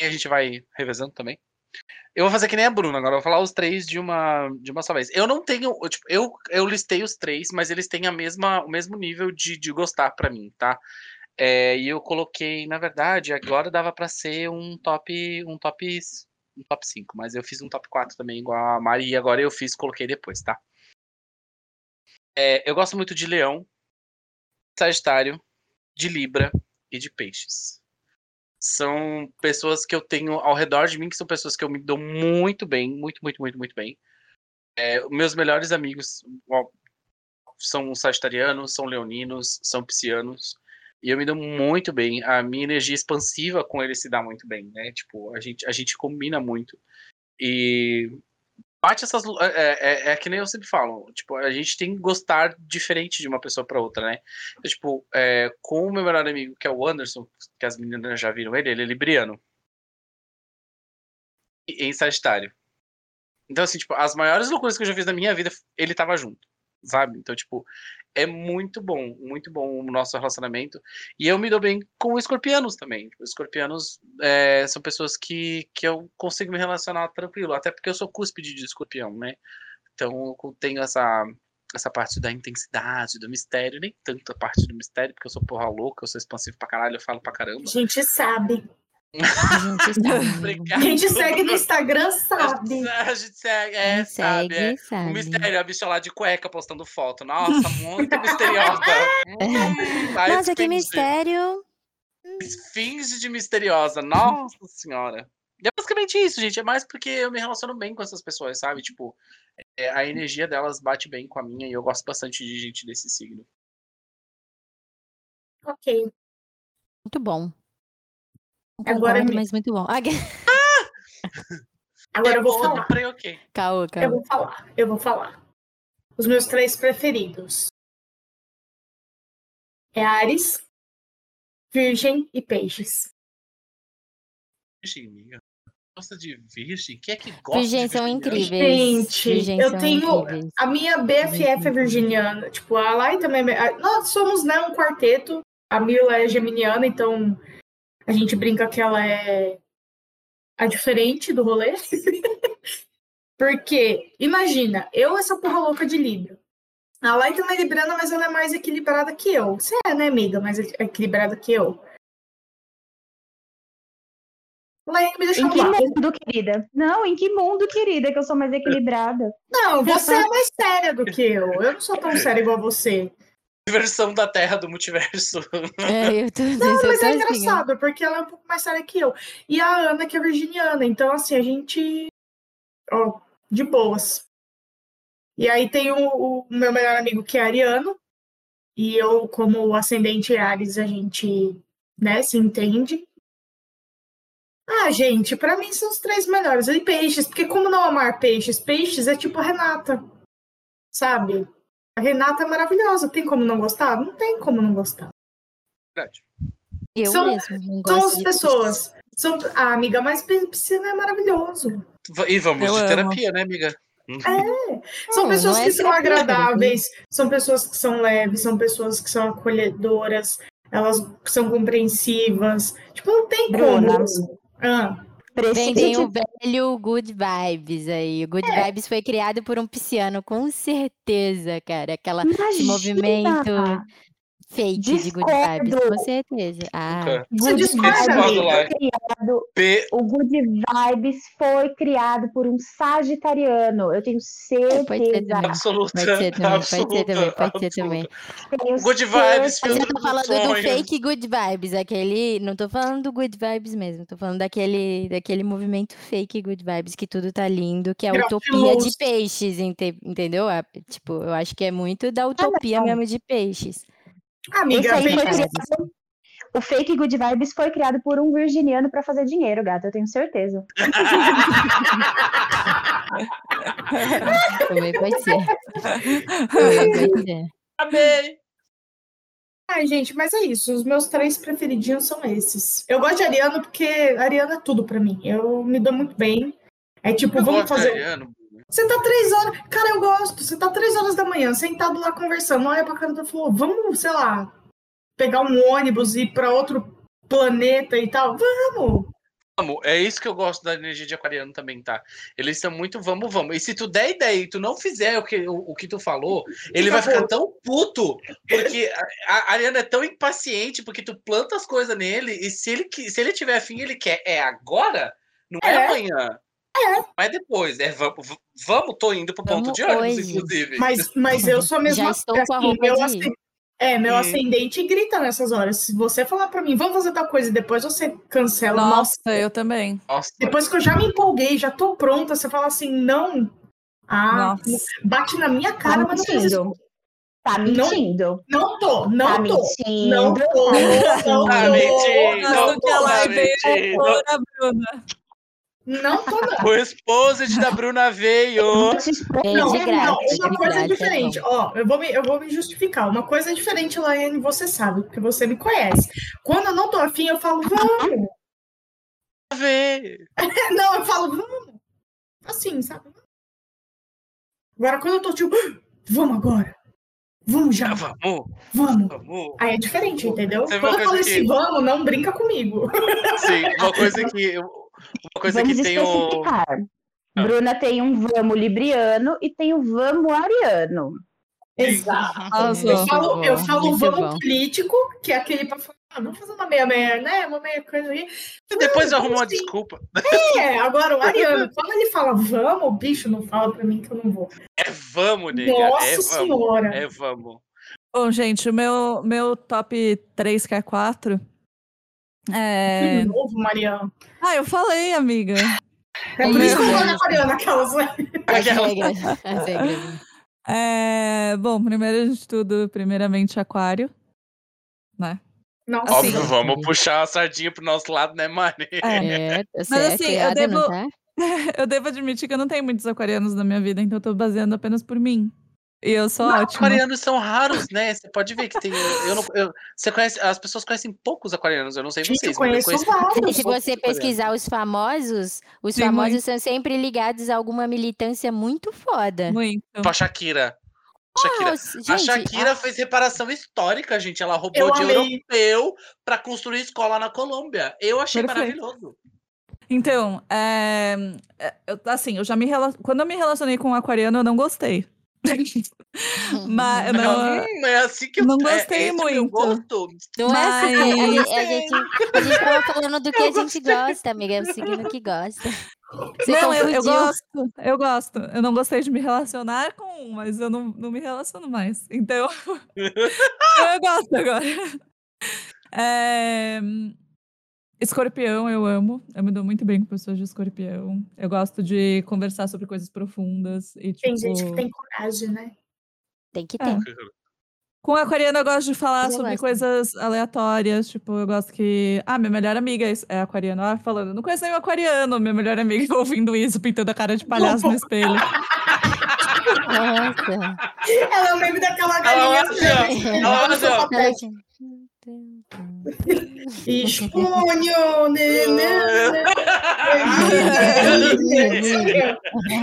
E a gente vai revezando também. Eu vou fazer que nem a Bruna agora, eu vou falar os três de uma, de uma só vez. Eu não tenho, tipo, eu, eu listei os três, mas eles têm a mesma, o mesmo nível de, de gostar para mim, tá? É, e eu coloquei, na verdade, agora dava para ser um top, um top, um top 5, mas eu fiz um top 4 também, igual a Mari, e agora eu fiz, coloquei depois, tá? É, eu gosto muito de Leão, Sagitário, de Libra e de Peixes são pessoas que eu tenho ao redor de mim, que são pessoas que eu me dou muito bem, muito, muito, muito, muito bem. É, meus melhores amigos ó, são sagitarianos, são leoninos, são piscianos, e eu me dou muito bem. A minha energia expansiva com eles se dá muito bem, né? Tipo, a gente, a gente combina muito. E bate essas. É, é, é, que nem eu sempre falo. Tipo, a gente tem que gostar diferente de uma pessoa para outra, né? Então, tipo, é, com o meu melhor amigo, que é o Anderson, que as meninas já viram ele, ele é libriano. E, em Sagitário. Então, assim, tipo, as maiores loucuras que eu já fiz na minha vida, ele tava junto sabe? Então, tipo, é muito bom, muito bom o nosso relacionamento. E eu me dou bem com escorpianos também. Os escorpianos é, são pessoas que, que eu consigo me relacionar tranquilo, até porque eu sou cúspide de escorpião, né? Então eu tenho essa, essa parte da intensidade, do mistério, nem tanto a parte do mistério, porque eu sou porra louca, eu sou expansivo pra caralho, eu falo pra caramba. A gente sabe. A gente segue no Instagram, sabe? A gente segue, é, sabe, é. sabe. O mistério, a bicha lá de cueca postando foto. Nossa, muito misteriosa. Nossa, que mistério. Finge de misteriosa. Nossa senhora. E é basicamente isso, gente. É mais porque eu me relaciono bem com essas pessoas, sabe? Tipo, é, a energia delas bate bem com a minha e eu gosto bastante de gente desse signo. Ok. Muito bom. Não Agora concordo, me- mas muito bom. Ah, Agora é eu vou bom, falar. falei ok. Caô, Eu caô. vou falar. Eu vou falar. Os meus três preferidos. É Ares, Virgem e Peixes. Virgem, amiga. Gosta de virgem? Quem é que gosta Virgens de são incríveis. Gente, Virgens eu tenho- incríveis. A minha BFF é virginiana. Tipo, a Lai também. é- Nós somos, né, um quarteto. A Mila é geminiana, então a gente brinca que ela é a diferente do rolê. Porque, imagina, eu essa porra louca de Libra. A Lai também é libriana, mas ela é mais equilibrada que eu. Você é, né, amiga? Mais equi- equilibrada que eu. Lai me deixou Em que mundo, querida? Não, em que mundo, querida, que eu sou mais equilibrada? Não, você é mais séria do que eu. Eu não sou tão séria igual você. Versão da Terra do multiverso. É, eu tô, Não, eu mas é assim, engraçado, porque ela é um pouco mais séria que eu. E a Ana, que é virginiana. Então, assim, a gente. Ó, de boas. E aí tem o, o meu melhor amigo, que é ariano. E eu, como ascendente Ares, a gente, né, se entende. Ah, gente, pra mim são os três melhores. E peixes, porque como não amar peixes? Peixes é tipo a Renata, sabe? A Renata é maravilhosa. Tem como não gostar? Não tem como não gostar. Verdade. Eu São- mesmo. não São as pessoas. São... Ah, amiga, mas pi- piscina é maravilhoso. Va- E vamos Eu de amo. terapia, né, amiga? São Não, pessoas não é que são agradáveis, são pessoas que são leves, são pessoas que são acolhedoras, elas são compreensivas. Tipo, não tem Bruna. como. Ah, Vendem o velho Good Vibes aí. O Good É. Vibes foi criado por um pisciano, com certeza, cara. Aquela, Imagina! movimento fake de Good Vibes, Discordo. com certeza. Ah, Good discorda, Vibes criado- P. O Good Vibes foi criado por um sagitariano. Eu tenho É, pode ser certeza. também. Absoluta. Pode ser também, pode ser absoluta, também, pode ser absoluta. também. Tenho Good vibes, certeza. Mas eu tô falando do fake good vibes, aquele. Não tô falando do good vibes mesmo, tô falando daquele, daquele movimento fake good vibes, que tudo tá lindo, que é a utopia de peixes, ente- entendeu? A- tipo, eu acho que é muito da utopia não. mesmo de peixes. Amiga, Esse aí foi criado. O fake Good Vibes foi criado por um virginiano pra fazer dinheiro, gata. Eu tenho certeza. Também pode ser. Também pode ser. Amei. Ai, gente, mas é isso. Os meus três preferidinhos são esses. Eu gosto de Ariano porque Ariano é tudo pra mim. Eu me dou muito bem. É tipo, Eu vamos gosto de fazer. Ariano. Você tá três horas. Cara, eu gosto. Você tá três horas da manhã, sentado lá conversando. Olha pra cara do falou: vamos, sei lá, pegar um ônibus e ir pra outro planeta e tal. Vamos! Vamos, é isso que eu gosto da energia de aquariano também, tá? Eles são muito vamos, vamos. E se tu der ideia e tu não fizer o que, o, o que tu falou, ele vai ficar tão puto, porque a, a Ariana é tão impaciente, porque tu planta as coisas nele, e se ele, se ele tiver afim, ele quer. É agora? Não é, É. amanhã. Não é depois. É vamos, vamos, tô indo pro ponto Vamos de ônibus, hoje. inclusive. Mas, mas eu sou a mesma Já estou com a roupa meu ascen- É, meu Hum. ascendente grita nessas horas. Se você falar pra mim, vamos fazer tal coisa e depois você cancela. Nossa, eu também. Nossa, Depois que eu já me empolguei, já tô pronta, você fala assim, não. Ah, Nossa. bate na minha cara, Tá mas não faz isso. mentindo. Tá Não- mentindo. Não tô, não Tá tô. mentindo. Não tô, não Tá tô. mentindo. Não Gosto que tô, tá é mentindo. Bruna. Não tô, não. o exposit da Bruna veio. Expor- É Não, de não, uma de coisa graça, diferente. é Ó, eu vou, me, eu vou me justificar. Uma coisa é diferente, Laiane, você sabe, porque você me conhece. Quando eu não tô afim, eu falo, vamos. Vê. Não, eu falo, vamos. Assim, sabe? Agora, quando eu tô tipo, "Ah, vamos agora. Vamos já, Vamos, vamos. vamos. Aí é diferente, entendeu? Você Quando eu falo fazer esse que- vamos, não brinca comigo. Sim, uma coisa que. Uma coisa Vamos que tem o. especificar. Ah. Bruna tem um vamos libriano e tem o vamos ariano. Exato. Arrasou. Eu falo, eu falo vamos bom. político, que é aquele pra falar, ah, vamos fazer uma meia-meia, né? Uma meia coisa aí. E depois eu arrumo uma sim. desculpa. É, agora o Ariano, quando ele fala vamos, o bicho não fala pra mim que eu não vou. É vamos, nega. Nossa é vamos. senhora. É vamos. Bom, gente, o meu, meu top 3 que é 4 é... De novo, Mariano. Ah, eu falei, amiga. É por isso que eu gosto da aquariana, aquelas. As regras. É, bom, primeiro de tudo, primeiramente, aquário. Né? Nossa, Assim, Óbvio, vamos puxar a sardinha pro nosso lado, né, Mari? É. É, tá certo, assim, eu errado, devo- não tá? Eu devo admitir que eu não tenho muitos aquarianos na minha vida, então eu tô baseando apenas por mim. Eu sou Não, ótima. aquarianos são raros, né? Você pode ver que tem. Eu não, eu- você conhece, as pessoas conhecem poucos aquarianos, eu não sei gente, vocês. eu mas conheço vários. Se você pesquisar os famosos, os Tem famosos muito. são sempre ligados a alguma militância muito foda. Muito. Tipo a Shakira. Shakira. Nossa, a gente, Shakira a- fez reparação histórica, gente. Ela roubou Eu de europeu pra construir escola na Colômbia. Eu achei Perfeito. maravilhoso. Então, é, é, eu- assim, eu já me quando eu me relacionei com um aquariano, eu não gostei. Mas eu não, Hum, é assim que eu não é- gostei é o muito. gosto. Não é assim, a, Mas- a- gente, a gente tava falando do que a gente gosta, amiga, é o signo que gosta. Você não, eu, eu gosto, eu gosto. Eu não gostei de me relacionar com um, mas eu não, não me relaciono mais. Então, eu gosto agora. É, Escorpião, eu amo. Eu me dou muito bem com pessoas de escorpião. Eu gosto de conversar sobre coisas profundas. E, tipo, Tem gente que tem coragem, né? Tem que É. ter. Com aquariano eu gosto de falar Eu sobre gosto. coisas aleatórias. Tipo, eu gosto que. Ah, minha melhor amiga é é aquariano. Ah, falando, não conheço nenhum aquariano. Minha melhor amiga ouvindo isso, pintando a cara de palhaço no espelho. Nossa. Ela é o meme daquela Ela galinha. olha assim, ó. Ela olha assim, ó. Ela Esponho, né.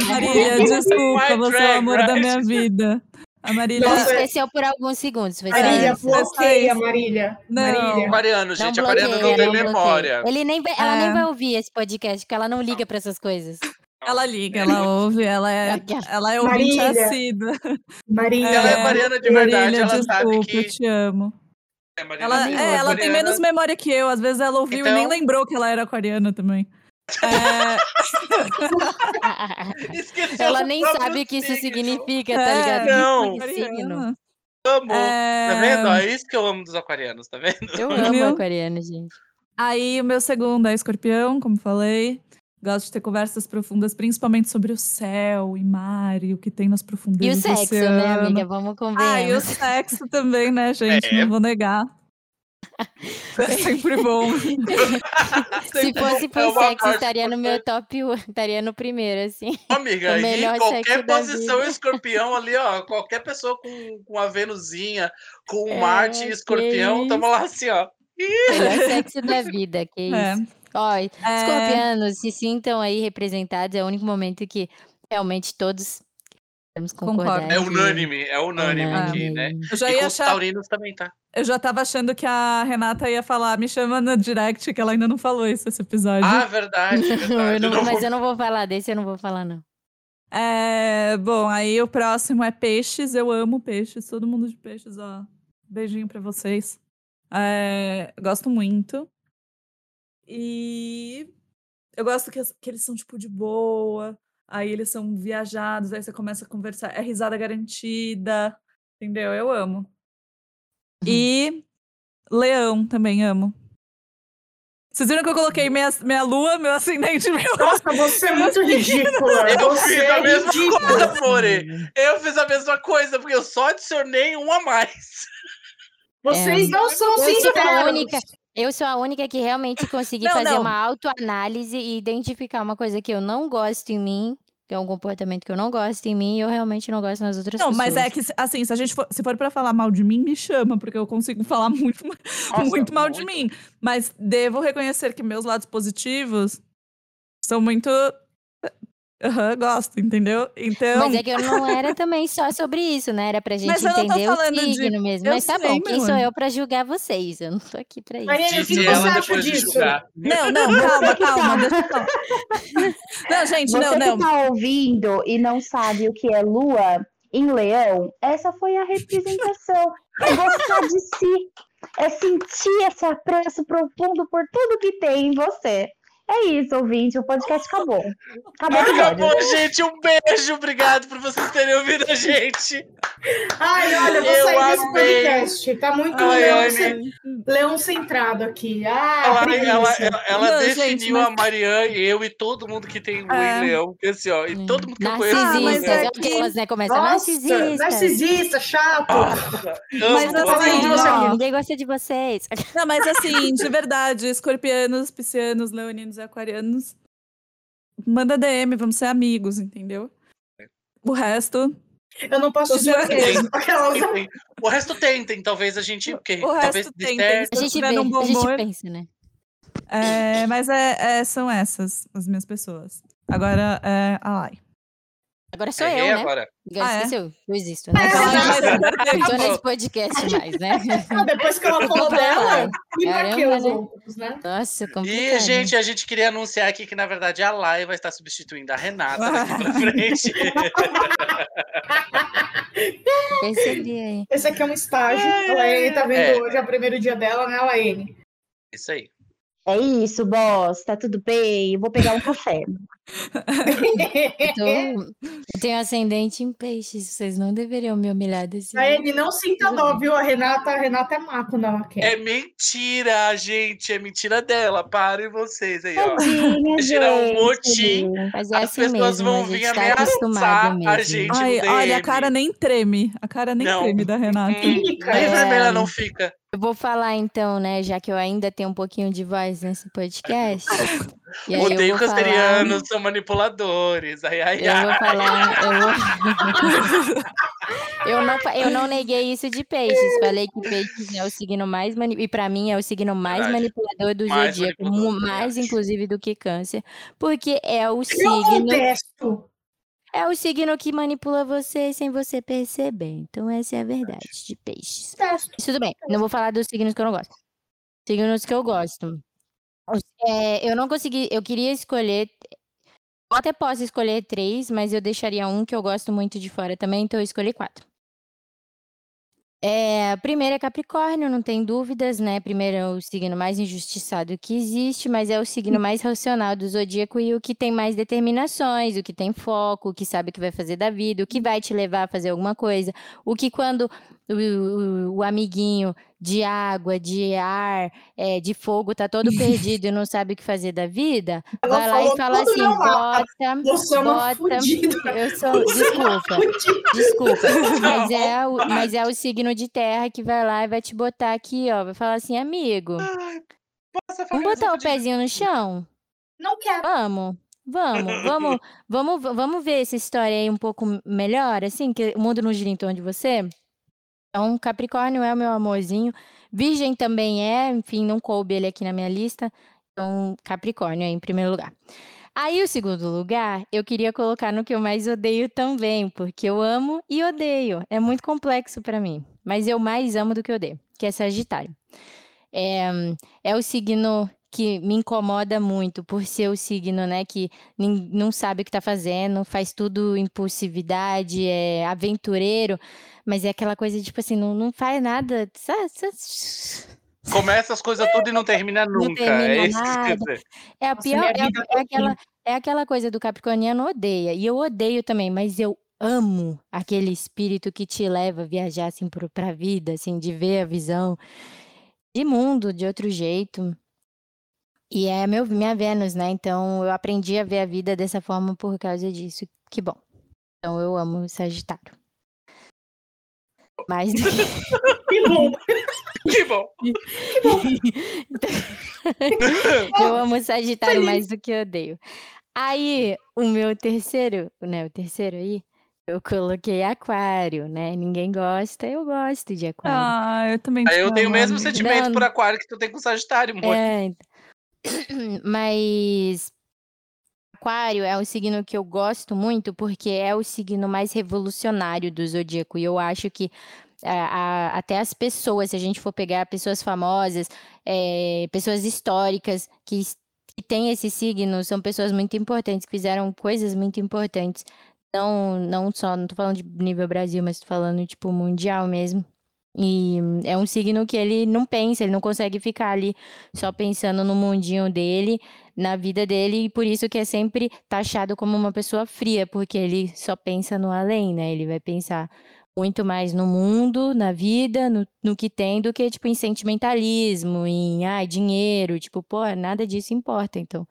Marília, desculpa, você é o amor da minha vida. A Marília. Nossa, Esqueceu por alguns segundos. Marília, bloqueia, Marília. Não. Marília. Aquariano, gente. Não aquariano não bloqueia, tem não bloqueia. memória. Ele nem vai- ela nem É. vai ouvir esse podcast, porque ela não liga pra essas coisas. Ela liga, ela ouve, ela é, ela é ouvinte Marília. assídua. Marília. Ela é É, aquariana de verdade, Marília, ela desculpa, sabe eu que. te amo. É, Ela, é, ela tem menos memória que eu. Às vezes ela ouviu e nem Então- lembrou que ela era aquariana também. É, ela nem sabe o que isso significa, tá É, ligado? não. Que signo. Amo. É, Tá vendo? É isso que eu amo dos aquarianos, tá vendo? Eu amo Viu? aquariano, gente. Aí o meu segundo é escorpião, como falei. Gosto de ter conversas profundas, principalmente sobre o céu e mar e o que tem nas E o profundezas do sexo, oceano. né, amiga? Vamos Ah, e o sexo também, né, gente? É. Não vou negar. É sempre bom. Se fosse por É sexo, estaria no meu top 1, estaria no primeiro, assim. Amiga, O aí qualquer posição escorpião ali, ó. Qualquer pessoa com, com a Venusinha, com o É, Marte e escorpião, tamo lá assim, ó. Melhor sexo da vida, que É. Ó, É, escorpianos, se sintam aí representados, é o único momento que realmente todos vamos concordar. É unânime, é unânime aqui, né? eu já E ia com os achar. taurinos também, tá? Eu já tava achando que a Renata ia falar, me chama no direct, que ela ainda não falou isso esse episódio. Ah, verdade, verdade. Eu não- Não mas vou- eu não vou falar desse, eu não vou falar, não. É, bom, aí o próximo é peixes. Eu amo peixes. Todo mundo de peixes, ó. Beijinho pra vocês. É, gosto muito. E eu gosto que, que eles são, tipo, de boa. Aí eles são viajados, aí você começa a conversar. É risada garantida. Entendeu? Eu amo. E leão também amo. Vocês viram que eu coloquei minha, minha lua, meu ascendente meu Nossa, você é muito ridícula. Eu você fiz é a mesma ridícula. coisa, More. Eu fiz a mesma coisa, porque eu só adicionei um a mais. Vocês não são Eu sou a sinceros. única, eu sou a única que realmente consegui Não, fazer não. uma autoanálise e identificar uma coisa que eu não gosto em mim, que é um comportamento que eu não gosto em mim, e eu realmente não gosto nas outras Não, pessoas. mas é que, assim, se a gente for, se for pra falar mal de mim, me chama, porque eu consigo falar muito, Nossa, muito mal de muito. mim. Mas devo reconhecer que meus lados positivos são muito. Aham, gosto, entendeu? Então. Mas é que eu não era também só sobre isso, né? Era pra gente entender o falando de- signo mesmo. eu Mas tá sei, bom, quem sou anjo. eu pra julgar vocês? Eu não tô aqui pra isso. O você ela acha depois de disso? julgar. Não, não, calma, calma, deixa. Não, gente, Você não, não. que tá ouvindo e não sabe o que é lua em leão, essa foi a representação. É gostar de si. É sentir esse apreço profundo por tudo que tem em você. É isso, ouvinte. O podcast acabou. Acabou. Acabou, gente. Um beijo. Obrigado por vocês terem ouvido a gente. Ai, olha, eu vou Eu sair desse amei. podcast. Tá muito Ai, leão, ai, ce- leão centrado aqui. Ah, Ela, ela, ela, ela Não, definiu gente, mas- a Marianne, eu e todo mundo que tem lua É. leão. Assim, ó, e todo mundo que eu conheço. Ah, mas Narcisistas. é é que- né? Começa Nossa, narcisistas. narcisista, chato. Nossa, Mas assim, ó. Ninguém gosta de vocês. Não, mas assim, de verdade, escorpianos, piscianos, leoninos aquarianos, manda DM, vamos ser amigos, entendeu? O resto, Eu não posso dizer o. Aquelas... Enfim, O resto tentem, talvez a gente. Porque o talvez resto dê tem, certo. tem. A gente tiver vê, num bom a gente pensa, né? é, mas é, é- são essas as minhas pessoas. Agora, é a Lai. Agora sou eu, né? agora. Ah, é? Esqueceu? Eu existo, né? É, Então, é eu não tô nesse podcast mais, né? Ah, Depois que ela falou dela, e Caramba, os né? outros, né? Nossa, complicado. E, gente, a gente queria anunciar aqui que, na verdade, a Lai vai estar substituindo a Renata daqui pra frente. Percebi aí. Esse aqui é um estágio. A Laene tá vendo É. hoje, é o primeiro dia dela, né, Laene? Isso aí. É isso, boss. Tá tudo bem. Eu vou pegar um café. Eu, tô- eu tenho ascendente em peixes. Vocês não deveriam me humilhar desse jeito. Laene, não sinta dó, viu? A Renata, a Renata é maco, não, a. É mentira, gente. É mentira dela. Parem vocês aí, ó. Tadinha, gerar um motim. Mas é As assim pessoas mesmo, vão a vir tá ameaçar mesmo. a gente. Ai, no olha, a cara nem treme. A cara nem Não. treme da Renata. Hum, Fica, nem é. vermelha não fica. Eu vou falar então, né, já que eu ainda tenho um pouquinho de voz nesse podcast. E aí Odeio vou falar, cancerianos, são manipuladores. Ai, ai, eu ai. vou falar, eu vou... eu não, eu não neguei isso de peixes. Falei que peixes é o signo mais mani... e para mim é o signo mais Verdade. manipulador do Mais zodíaco, mais inclusive do que câncer, porque é o Eu signo é o signo que manipula você sem você perceber. Então essa é a verdade de peixes. Mas Tudo bem, não vou falar dos signos que eu não gosto. Signos que eu gosto. É, eu não consegui, eu queria escolher. Eu até posso escolher três, mas eu deixaria um que eu gosto muito de fora também, então eu escolhi quatro. É, primeiro é Capricórnio, não tem dúvidas, né? Primeiro é o signo mais injustiçado que existe, mas é o signo mais racional do zodíaco e o que tem mais determinações, o que tem foco, o que sabe o que vai fazer da vida, o que vai te levar a fazer alguma coisa, o que quando o, o- o amiguinho de água, de ar, é, de fogo tá todo perdido e não sabe o que fazer da vida, Ela vai lá e fala assim, bota, Você é bota, eu sou, Você é desculpa, fudida. Desculpa, mas é, o, mas é o signo de terra que vai lá e vai te botar aqui, ó. Vai falar assim, amigo, vamos botar o pezinho no chão? Não quero. Vamos, vamos, vamos, vamos, vamos ver essa história aí um pouco melhor, assim, que o mundo não gira em torno de você. Então, Capricórnio é o meu amorzinho. Virgem também é, enfim, não coube ele aqui na minha lista. Então, Capricórnio é em primeiro lugar. Aí, o segundo lugar, eu queria colocar no que eu mais odeio também, porque eu amo e odeio. É muito complexo pra mim, mas eu mais amo do que odeio, que é Sagitário. É, é o signo que me incomoda muito por ser o signo, né, que não sabe o que tá fazendo, faz tudo impulsividade, é aventureiro, mas é aquela coisa, tipo assim, não, não faz nada. Começa as coisas tudo e não termina nunca. termina é isso que você quer nada. dizer. É a Nossa, pior, minha é, a- é aquela, é aquela coisa do capricorniano odeia, e eu odeio também, mas eu amo aquele espírito que te leva a viajar, assim, pro, pra vida, assim, de ver a visão de mundo de outro jeito. E é meu, minha Vênus, né? Então eu aprendi a ver a vida dessa forma por causa disso. Que bom. Então eu amo Sagitário. Mas Que bom. Que bom. eu amo Sagitário mais do que eu odeio. Aí, o meu terceiro, né? O terceiro aí, eu coloquei Aquário, né? Ninguém gosta, eu gosto de Aquário. Ah, eu também Aí eu tenho o mesmo sentimento Não. por aquário que tu tem com Sagitário, amor. É, ent- mas Aquário é um signo que eu gosto muito porque é o signo mais revolucionário do zodíaco. E eu acho que a- a- até as pessoas, se a gente for pegar pessoas famosas, eh, pessoas históricas que, que têm esse signo, são pessoas muito importantes, que fizeram coisas muito importantes. Não, não só, não tô falando de nível Brasil, mas tô falando, tipo, mundial mesmo. E é um signo que ele não pensa, ele não consegue ficar ali só pensando no mundinho dele, na vida dele, e por isso que é sempre taxado como uma pessoa fria, porque ele só pensa no além, né? Ele vai pensar muito mais no mundo, na vida, no, no que tem, do que, tipo, em sentimentalismo, em, ai, dinheiro, tipo, pô, nada disso importa, então...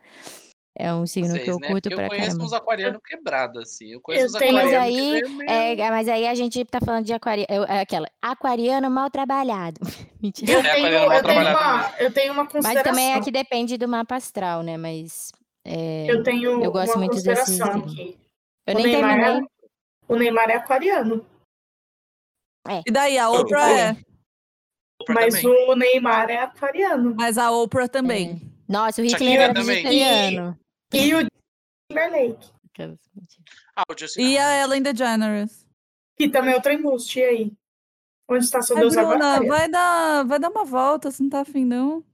É um signo Vocês, que eu né? curto Porque pra eu conheço caramba. uns aquarianos quebrados, assim. Eu conheço Eu uns tenho- Mas aquarianos aí, é meio- é, mas aí a gente tá falando de aquariano, é aquela, aquariano mal trabalhado. Mentira. Eu É, tenho, eu, tenho uma, eu tenho uma Mas consideração. também é que depende do mapa astral, né? Mas é, Eu tenho Eu gosto uma muito desse consideração signo. aqui. eu o nem Neymar é- terminei. O Neymar é aquariano, E daí, a Oprah é. Oprah mas também. o Neymar é aquariano. Mas a Oprah também. Nossa, o Hitler Shakira era também. vegetariano. E o Timberlake, Ah, o Justin E a Ellen DeGeneres. que também é outro embuste. E aí? Onde está seu Ai, Deus agora? Bruna, Maria? vai dar, vai dar uma volta, você não tá afim, não?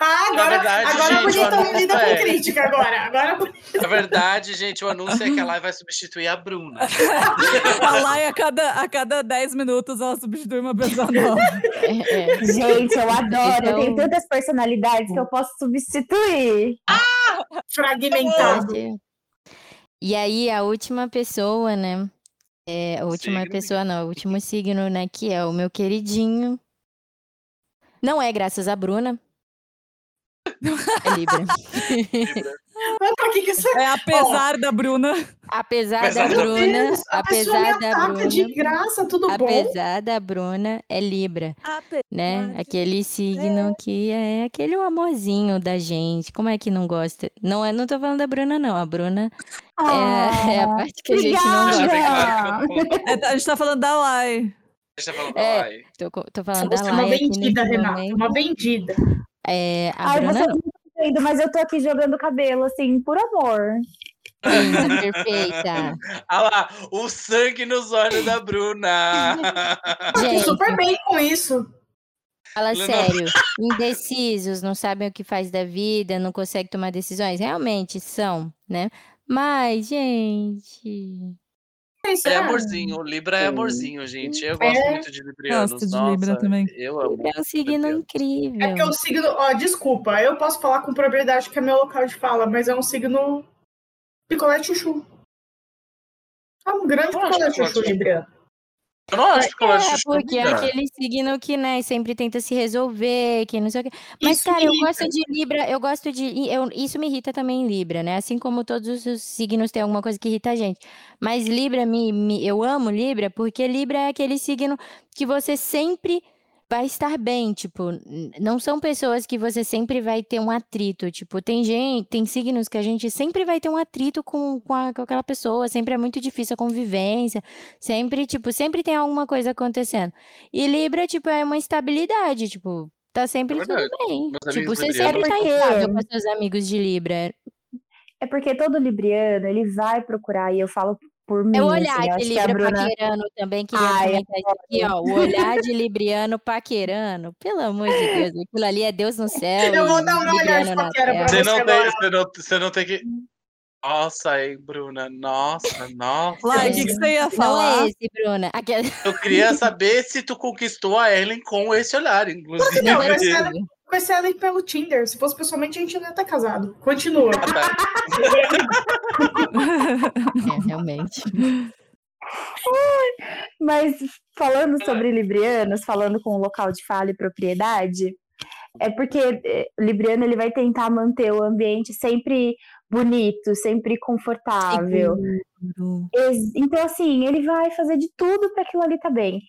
Ah, agora, verdade, agora gente, a bonita o anúncio lida com é- crítica agora. Agora Na verdade, gente, o anúncio é que a Lai vai substituir a Bruna. A Lai, a cada, a cada 10 minutos, ela substitui uma pessoa nova. É, é. Gente, eu adoro. Eu tenho Então- tantas personalidades que eu posso substituir. Fragmentado. E aí, a última pessoa, né? É, a última Signo. pessoa, não, o último signo, né? Que é o meu queridinho. Não é graças a Bruna. É Libra. Mas pra que que isso É apesar da Bruna. Apesar Mas da a Bruna, Deus, a apesar da Bruna, de graça, tudo bom? apesar da Bruna, é Libra, né? Aquele signo que é aquele amorzinho da gente. Como é que não gosta? Não é, não tô falando da Bruna, não. A Bruna é, é a Ah, parte que a gente não obrigada. Gosta. É, a gente tá falando da Lai. Deixa eu falar É. da Lai. Tô, tô falando Você da é uma Lai vendida, Renata. Uma vendida. É, a Ai, Bruna você não. Vendo, mas eu tô aqui jogando cabelo, assim, por amor. Perfeita. Ah lá, o sangue nos olhos da Bruna. Tô Gente, super bem com isso. fala sério. Indecisos, não sabem o que faz da vida, não conseguem tomar decisões. Realmente são, né? Mas, gente. É ah, amorzinho, Libra é amorzinho, gente. Eu gosto É. muito de Librianos. Gosto de Nossa, Libra também. Eu amo. É um signo Libriano. incrível. É porque o signo. Ó, desculpa, eu posso falar com propriedade que é meu local de fala, mas é um signo picolé chuchu. É um grande picolé chuchu. Libriano. Eu não acho que acho É, porque é aquele signo que, né, sempre tenta se resolver, que não sei o quê. Mas, Isso cara, eu gosto de Libra, eu gosto de. eu- isso me irrita também em Libra, né? Assim como todos os signos têm alguma coisa que irrita a gente. Mas Libra, me, me- eu amo Libra porque Libra é aquele signo que você sempre vai estar bem. Tipo, não são pessoas que você sempre vai ter um atrito. Tipo, tem gente, tem signos que a gente sempre vai ter um atrito com, com, a- com aquela pessoa, sempre é muito difícil a convivência. Sempre, tipo, sempre tem alguma coisa acontecendo. E Libra, tipo, é uma estabilidade, tipo, tá sempre É tudo bem. Tipo, você sempre tá estável com seus amigos de Libra. É porque todo libriano, ele vai procurar, e eu falo por mim, É o assim, olhar eu de que Libra Bruna... paquerano também, queria Ai, comentar isso aqui, ó. O olhar de Libriano paquerano. Pelo amor de Deus, aquilo ali é Deus no céu. Eu vou dar um olhar de Libriano paquera pra. Você não, Você tem, você, não, você não tem que. Nossa, hein, Bruna? Nossa, nossa. Lai, o que, que você ia Não falar? é esse, Bruna. Aquele... Eu queria saber se tu conquistou a Ellen com esse olhar, inclusive. Não, Não possível. era- Conheci ela pelo Tinder. Se fosse pessoalmente, a gente não ia estar casado. Continua. Tá. É, realmente. Mas falando sobre librianos, falando com local de fala e propriedade, é porque eh, o libriano ele vai tentar manter o ambiente sempre bonito, sempre confortável. Então, assim, ele vai fazer de tudo para aquilo ali tá bem.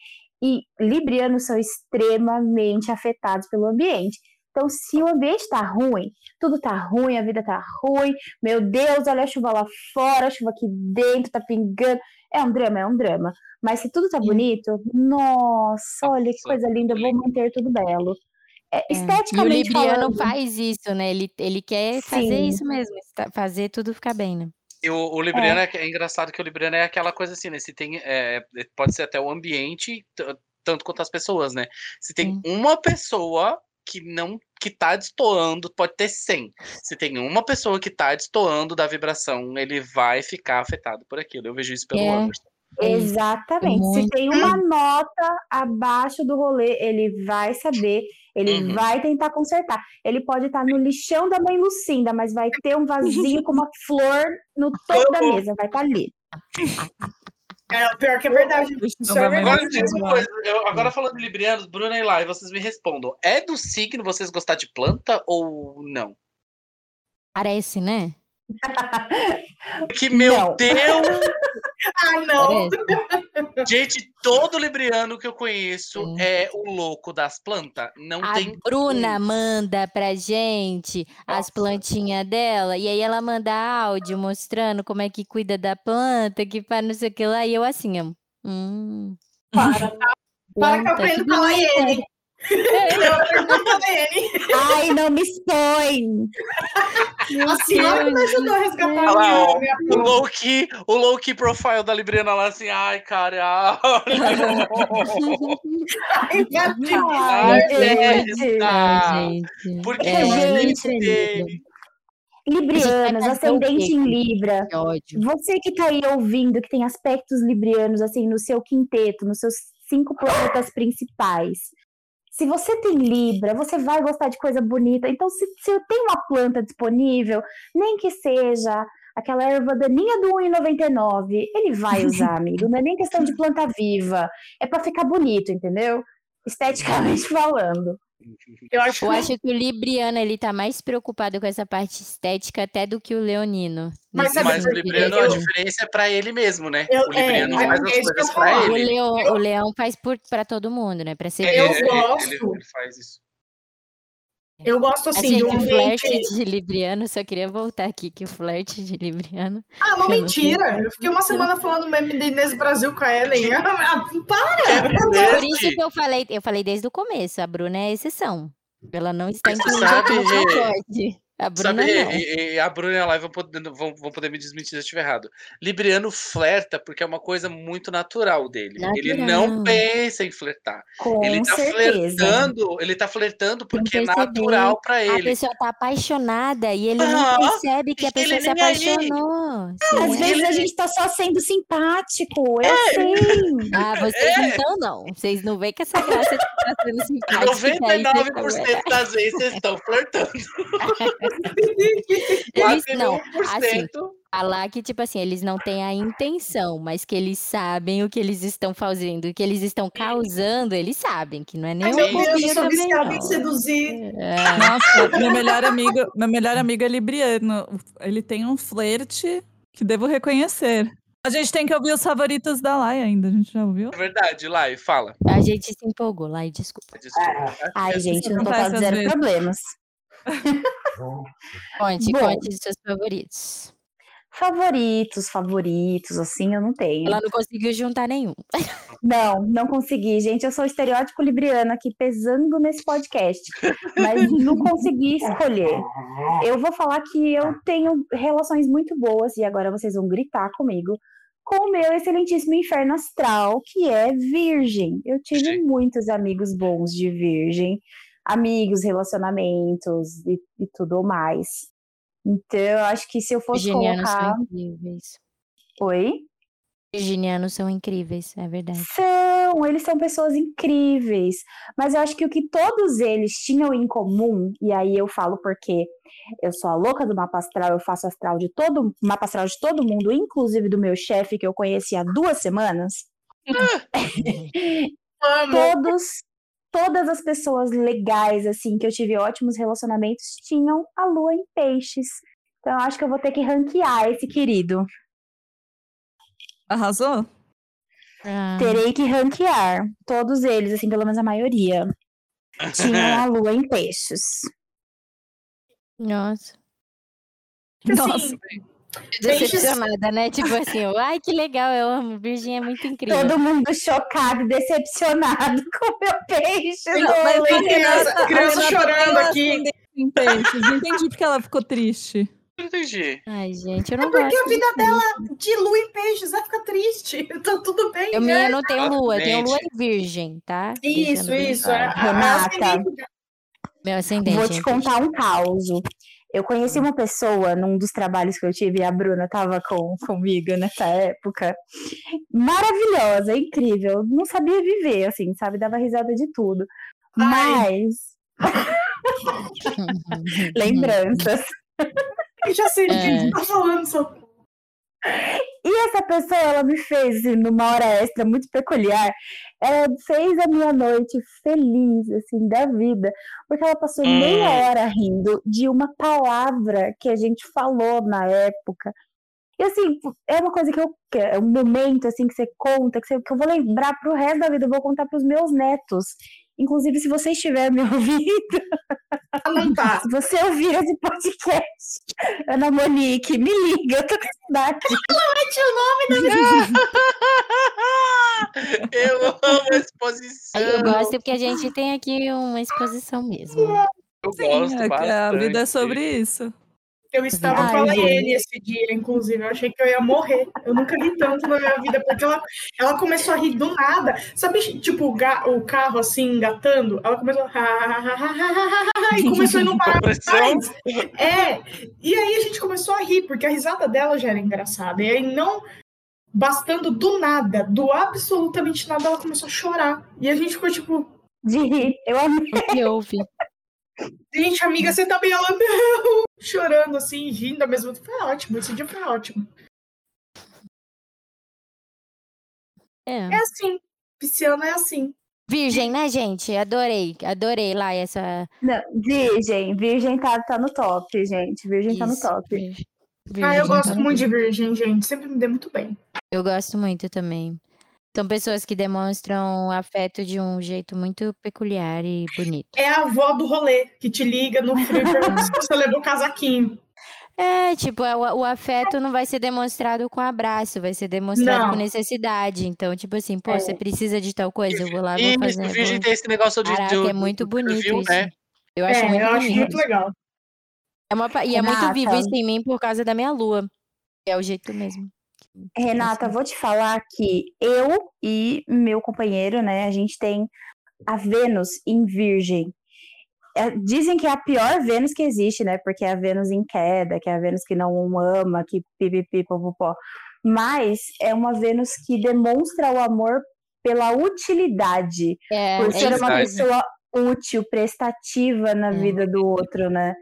E librianos são extremamente afetados pelo ambiente. Então, se o ambiente tá ruim, tudo tá ruim, a vida tá ruim, meu Deus, olha a chuva lá fora, a chuva aqui dentro, tá pingando. É um drama, é um drama. Mas se tudo tá Sim. bonito, nossa, olha que coisa linda, eu vou manter tudo belo. É, É. E o esteticamente Libriano falando, faz isso, né? Ele, ele quer fazer Sim. isso mesmo, fazer tudo ficar bem, né? E o, o Libriano é. é engraçado que o Libriano é aquela coisa assim, né? Se tem, é, pode ser até o ambiente, tanto quanto as pessoas, né? Se tem Sim. uma pessoa que não que tá destoando, pode ter 100. Se tem uma pessoa que tá destoando da vibração, ele vai ficar afetado por aquilo. Eu vejo isso pelo É. Anderson. Exatamente. Se Muito. tem uma nota abaixo do rolê, ele vai saber, ele Uhum. vai tentar consertar. Ele pode estar no lixão da mãe Lucinda, mas vai ter um vasinho com uma flor no topo da mesa, vai estar ali. É, pior que é verdade. Isso é Agora Agora verdade. coisa, eu- agora falando de Librianos, Bruna e Lai, vocês me respondam. É do signo vocês gostar de planta ou não? Parece, né? Porque, meu Não. Deus! Ah, não. Parece. Gente, todo libriano que eu conheço Sim. é o louco das plantas. Não A tem. Bruna manda pra gente as Nossa. plantinhas dela, e aí ela manda áudio mostrando como é que cuida da planta, que faz não sei o que lá, e eu assim, ó. Hum, Para, tá? Para que eu aprendo que a falar ele. Ele. Ai, não me expõe! A senhora que me ajudou a resgatar Olha lá, ó, o low key, o low key profile da Libriana lá assim, ai, cara. minha Ai, Ai, gente. Ah, gente. Porque É, gente, é incrível. Librianos, ascendente em Libra. Que ódio. Você que tá aí ouvindo, que tem aspectos librianos, assim, no seu quinteto, nos seus cinco planetas principais. Se você tem Libra, você vai gostar de coisa bonita. Então, se, se tem uma planta disponível, nem que seja aquela erva daninha do 1,99, ele vai usar, amigo. Não é nem questão de planta viva. É pra ficar bonito, entendeu? Esteticamente falando. Eu acho Eu que acho que o Libriano ele tá mais preocupado com essa parte estética até do que o Leonino. Mas sabe Mas o? Libriano, a Eu- diferença é pra ele mesmo, né? Eu- o Libriano é, faz é as isso que eu coisas pra falar. O, ele. Leão, o Leão faz por, pra todo mundo, né? Pra ser É, Eu ele- visto. ele- gosto. Ele, ele faz isso. Eu gosto assim Assim, de o um flerte ambiente. de Libriano, só queria voltar aqui que o flerte de Libriano. Ah, uma Eu não mentira. Eu fiquei uma semana falando meme da Inês Brasil com a Ellen. Ah, Para! Por isso que eu falei, eu falei desde o começo, a Bruna é exceção. Ela não está incluída sabe, A Bruna Sabe, não. e, e a Bruna e a Lai vão poder, vão, vão poder me desmentir se eu estiver errado. Libriano flerta porque é uma coisa muito natural dele. Ele não Natural. pensa em flertar. Com Ele tá certeza. flertando, ele tá flertando porque é natural pra A ele. pessoa tá apaixonada e ele Ah, não percebe que a pessoa se aí. apaixonou. Às é. vezes a gente tá só sendo simpático, eu sei. Ah, vocês então não. Vocês não veem que essa graça de estar sendo simpática. que aí vocês 99% das vezes vocês estão flertando. Eles não. 1%. Assim, falar que, tipo assim, eles não têm a intenção, mas que eles sabem o que eles estão fazendo, o que eles estão causando, eles sabem, que não é nem um pouquinho também, em não. seduzir. É. Nossa, meu melhor amigo, meu melhor amigo é libriano. Ele tem um flerte que devo reconhecer. A gente tem que ouvir os favoritos da Lai ainda, a gente já ouviu? É verdade, Lai, fala. A gente se empolgou e desculpa. Desculpa. Ai, gente, acontece total às zero vezes. problemas. Conte, Bom. conte os seus favoritos. Favoritos, favoritos, assim, eu não tenho. Ela não conseguiu juntar nenhum. Não, não consegui, gente. Eu sou o estereótipo libriano aqui pesando nesse podcast, mas não consegui escolher. Eu vou falar que eu tenho relações muito boas, e agora vocês vão gritar comigo, com o meu excelentíssimo inferno astral, que é Virgem. Eu tive Sim. muitos amigos bons de Virgem, amigos, relacionamentos e, e tudo mais. Então, eu acho que se eu fosse Virginianos colocar. são incríveis. Oi? Virginianos são incríveis, é verdade. São, eles são pessoas incríveis. Mas eu acho que o que todos eles tinham em comum, e aí eu falo porque eu sou a louca do mapa astral, eu faço astral de todo, mapa astral de todo mundo, inclusive do meu chefe, que eu conheci há duas semanas. Todos, todas as pessoas legais, assim, que eu tive ótimos relacionamentos, tinham a lua em peixes. Então eu acho que eu vou ter que ranquear esse querido. Arrasou? Ah, Terei que ranquear. Todos eles, assim, pelo menos a maioria. Tinham a lua em peixes. nossa. Nossa. Assim, Decepcionada, né? Tipo assim, ai que legal, eu amo. Virgem é muito incrível. Todo mundo chocado decepcionado com o meu peixe. Não, no mas a criança- Renata- a criança Renata chorando aqui. peixes. Não entendi porque ela ficou triste. Não entendi. Ai, gente, eu não É porque gosto. a vida disso. dela de lua em peixes vai ficar triste. Então tudo bem, Eu né? minha não tenho lua, eu tenho lua em virgem, tá? Isso, Deixando bem isso. É, Renata. Meu ascendente. Vou é te contar um caos. Eu conheci uma pessoa num dos trabalhos que eu tive, a Bruna estava com, comigo nessa época. Maravilhosa, incrível. Não sabia viver, assim, sabe? Dava risada de tudo. Mas. Lembranças. Eu já sei de quem É. tá falando, só. E essa pessoa, ela me fez, numa hora extra muito peculiar, ela fez a minha noite feliz, assim, da vida, porque ela passou Hum. meia hora rindo de uma palavra que a gente falou na época. E, assim, é uma coisa que eu, que é um momento, assim, que você conta, que, você- que eu vou lembrar pro resto da vida, eu vou contar pros meus netos. Inclusive, se você estiver me ouvindo, Ah, não tá. se você ouvir esse podcast, Ana Monique, me liga, eu tô com saudade. Eu amo a exposição. Eu gosto porque a gente tem aqui uma exposição mesmo. Eu Sim, gosto é que a vida é sobre isso. Eu estava Ai, com a. Laiane esse dia, inclusive. Eu achei que eu ia morrer. Eu nunca ri tanto na minha vida, porque ela, ela começou a rir do nada. Sabe, tipo, o, ga- o carro assim, engatando? Ela começou. a E começou a não parar mais. É. E aí a gente começou a rir, porque a risada dela já era engraçada. E aí, não bastando do nada, do absolutamente nada, ela começou a chorar. E a gente ficou tipo. De rir, eu amei. O que houve? Gente, amiga, você tá bem? Ela, não! Chorando assim, rindo ao mesmo tempo. Foi ótimo, esse dia foi ótimo. É. É assim. Pisciano é assim. Virgem, né, gente? Adorei, adorei lá essa. Não, virgem, virgem tá, tá no top, gente. Virgem tá no Isso, top. vir- ah, eu virgem, gosto tá muito de virgem, gente. Sempre me deu muito bem. Eu gosto muito também. São pessoas que demonstram afeto de um jeito muito peculiar e bonito. É a avó do rolê que te liga no frio e se você levou o casaquinho. É, tipo, é, o, o afeto não vai ser demonstrado com abraço, vai ser demonstrado com Não. necessidade. Então, tipo assim, pô, É. você precisa de tal coisa, eu vou lá, vou E fazer. virgem vou- tem esse negócio de. Caraca, é muito bonito perfil, isso. né? Eu acho é, muito eu acho bonito. muito legal. É uma, e é muito vivo isso em mim por causa da minha lua. É o jeito mesmo. Renata, Assim. vou te falar que eu e meu companheiro, né, a gente tem a Vênus em Virgem. É, dizem que é a pior Vênus que existe, né? Porque é a Vênus em queda, que é a Vênus que não ama, que pipipi, popopó. Mas é uma Vênus que demonstra o amor pela utilidade, É, por é ser isso uma verdade. pessoa útil, prestativa na É. vida do outro, né?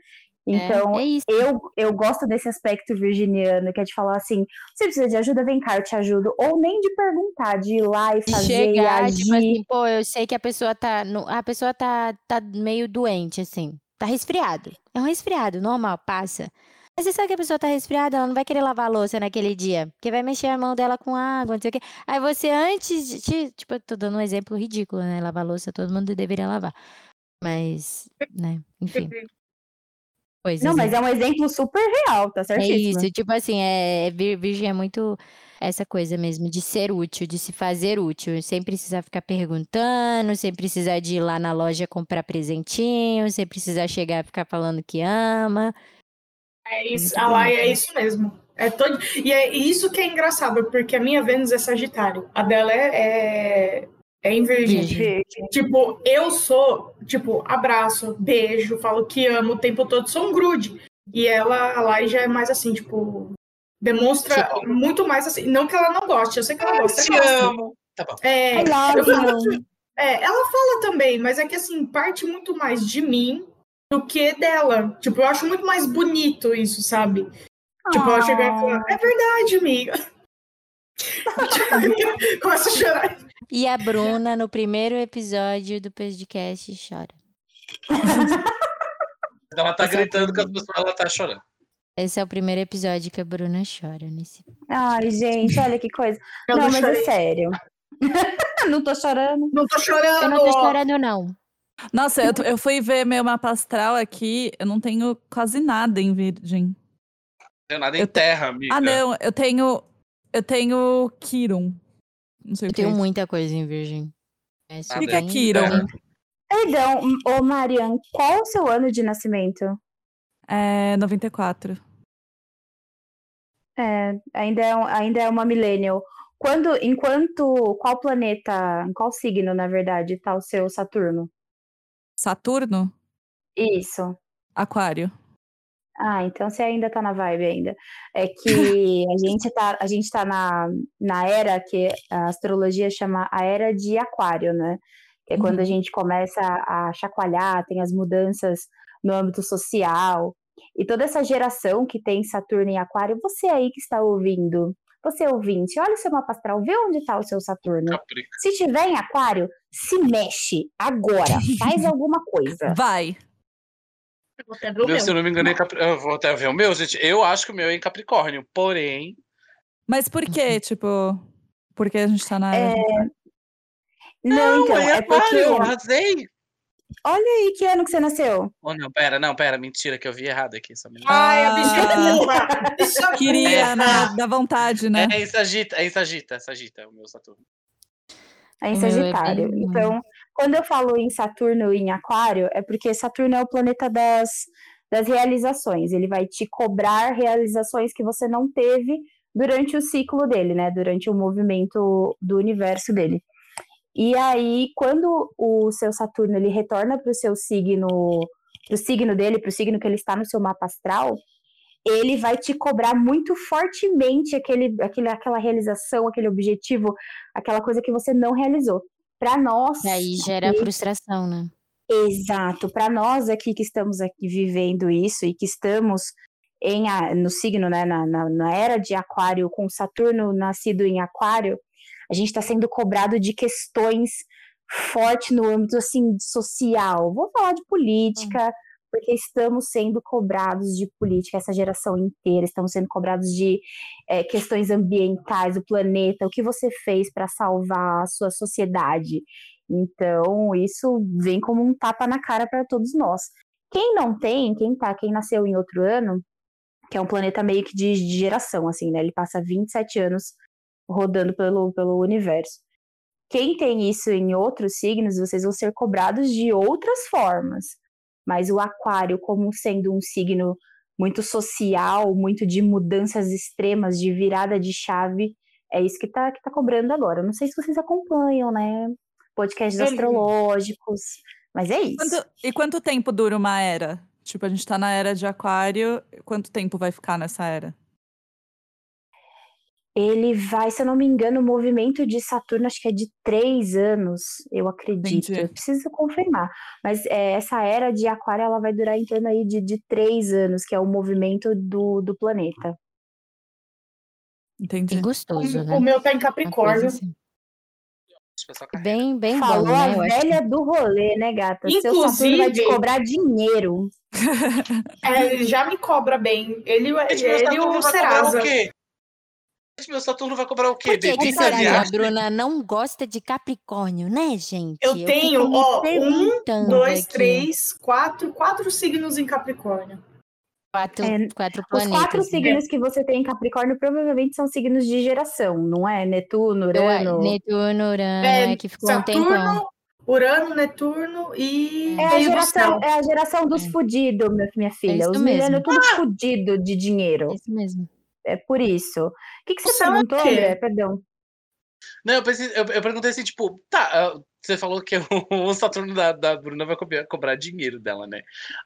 Então, é, é isso. eu, eu gosto desse aspecto virginiano, que é de falar assim, você precisa de ajuda, vem cá, eu te ajudo. Ou nem de perguntar, de ir lá e fazer e chegar, agir. tipo assim, pô, eu sei que a pessoa tá. no- A pessoa tá, tá meio doente, assim. Tá resfriado. É um resfriado, normal, passa. Mas você sabe que a pessoa tá resfriada, ela não vai querer lavar a louça naquele dia. Porque vai mexer a mão dela com água, não sei o quê. Aí você, antes de. de- tipo, eu tô dando um exemplo ridículo, né? Lavar a louça, todo mundo deveria lavar. Mas, né, enfim. Coisas, Não, né? mas é um exemplo super real, tá É certíssimo. isso, tipo assim, é, vir- virgem é muito essa coisa mesmo, de ser útil, de se fazer útil, sem precisar ficar perguntando, sem precisar de ir lá na loja comprar presentinho, sem precisar chegar e ficar falando que ama. É isso, a Lai é isso mesmo. É todo... E é isso que é engraçado, porque a minha Vênus é Sagitário. A dela é, é, é em Virgem. Virgem. Tipo, eu sou, tipo, abraço, beijo, falo que amo o tempo todo, sou um grude. E ela, a Lai já é mais assim, tipo, demonstra Tipo- muito mais assim. Não que ela não goste, eu sei que ela Ah, gosta. te ela gosta. amo. Tá bom. É, eu falo- é, ela fala também, mas é que assim, parte muito mais de mim do que dela. Tipo, eu acho muito mais bonito isso, sabe? Tipo, ela chegar e falar, é verdade, amiga. Começa a chorar. E a Bruna, no primeiro episódio do podcast, chora. Ela tá Esse é gritando o que as pessoas ela tá chorando. Esse é o primeiro episódio que a Bruna chora nesse. Ai, gente, olha que coisa. Eu não, não mas chorei. é sério. não tô chorando. Não tô Eu chorando. não tô chorando, não. Nossa, eu, eu fui ver meu mapa astral aqui, eu não tenho quase nada em virgem. Não tem nada em Eu te- terra, amiga. Ah, não, eu tenho. Eu tenho Kiron. Não sei Eu o que. tenho é. muita coisa em virgem. É O que que é bem- Kiron? bem- Perdão, ô Marian, qual o seu ano de nascimento? É 94. É, ainda é, um- ainda é uma millennial. Quando, enquanto, qual planeta, qual signo, na verdade, tá o seu Saturno? Saturno? Isso. Aquário. Ah, então você ainda tá na vibe ainda. É que a gente tá, a gente tá na, na era que a astrologia chama a era de aquário, né? Que é quando a Uhum. gente começa a chacoalhar, tem as mudanças no âmbito social. E toda essa geração que tem Saturno em aquário, você aí que está ouvindo, você ouvinte, olha o seu mapa astral, vê onde está o seu Saturno. Capri- Se tiver em aquário, se mexe agora, faz alguma coisa. Vai. Eu Vou até ver o Meu, meu. se eu não me engano, é Capri... eu vou até ver o meu, gente. Eu acho que o meu é em Capricórnio, porém. Mas por quê? Tipo, porque a gente tá na era de- Não, então, é é porque. eu arrasei. Olha aí que ano que você nasceu. Oh, não, pera, não, pera, mentira, que eu vi errado aqui. Só um minuto. Ai, a Ah. bicha. Bicha Queria, burra. né? Da vontade, né? É em Sagita, é em Sagita, Sagita, o meu Saturno. É em é Sagitário. Então, quando eu falo em Saturno e em Aquário, é porque Saturno é o planeta das, das realizações. Ele vai te cobrar realizações que você não teve durante o ciclo dele, né? Durante o movimento do universo dele. E aí, quando o seu Saturno ele retorna para o seu signo, para o signo dele, para o signo que ele está no seu mapa astral, ele vai te cobrar muito fortemente aquele, aquele, aquela realização, aquele objetivo, aquela coisa que você não realizou. Para nós, E aí gera frustração, né? exato, para nós aqui que estamos aqui vivendo isso e que estamos em a- no signo, né, na, na, na era de Aquário, com Saturno nascido em Aquário, a gente está sendo cobrado de questões fortes no âmbito assim social. Vou falar de política, porque estamos sendo cobrados de política, essa geração inteira, estamos sendo cobrados de é, questões ambientais, do planeta, o que você fez para salvar a sua sociedade. Então, isso vem como um tapa na cara para todos nós. Quem não tem, quem tá, quem nasceu em outro ano, que é um planeta meio que de, de geração, assim, né? Ele passa 27 anos rodando pelo, pelo universo. Quem tem isso em outros signos, vocês vão ser cobrados de outras formas. Mas o aquário, como sendo um signo muito social, muito de mudanças extremas, de virada de chave, é isso que tá, que tá cobrando agora. Eu não sei se vocês acompanham, né? Podcasts Ele- astrológicos, mas é isso. Quanto- e quanto tempo dura uma era? Tipo, a gente tá na era de aquário, quanto tempo vai ficar nessa era? Ele vai, se eu não me engano, o movimento de Saturno, acho que é de três anos, eu acredito. Entendi. Eu preciso confirmar. Mas é, essa era de Aquário, ela vai durar em torno aí de, de três anos, que é o movimento do, do planeta. Entendi. Que gostoso, né? O meu tá em Capricórnio. assim. Bem, bem Falou bom, né? A velha do rolê, né, gata? Seu Saturno vai te Inclusive- cobrar dinheiro. É, ele já me cobra bem. Ele, ele e Saturno o Serasa. o quê? Meu Saturno vai cobrar o quê, Por que, que Você será que a? Bruna não gosta de Capricórnio, né, gente? Eu fico tenho, ó, um, Dois, aqui. três, quatro, quatro signos em Capricórnio. Quatro, É, quatro Os planetas. quatro né? signos que você tem em Capricórnio provavelmente são signos de geração, não é? Netuno, Eu, Urano. Netuno, Urano, É, é, que ficou um tempão. Saturno, Urano, Netuno e. É a meio do geração, é a geração dos É. fudidos, minha, filha. isso Os mesmo. milênios tudo fudido de dinheiro. É isso mesmo. É por isso. O que, que você é o perguntou, quê? André? Perdão. Não, eu, pensei, eu, eu perguntei assim, tipo, tá, ah, você falou que o Saturno da, da Bruna vai cobrar, cobrar dinheiro dela, né?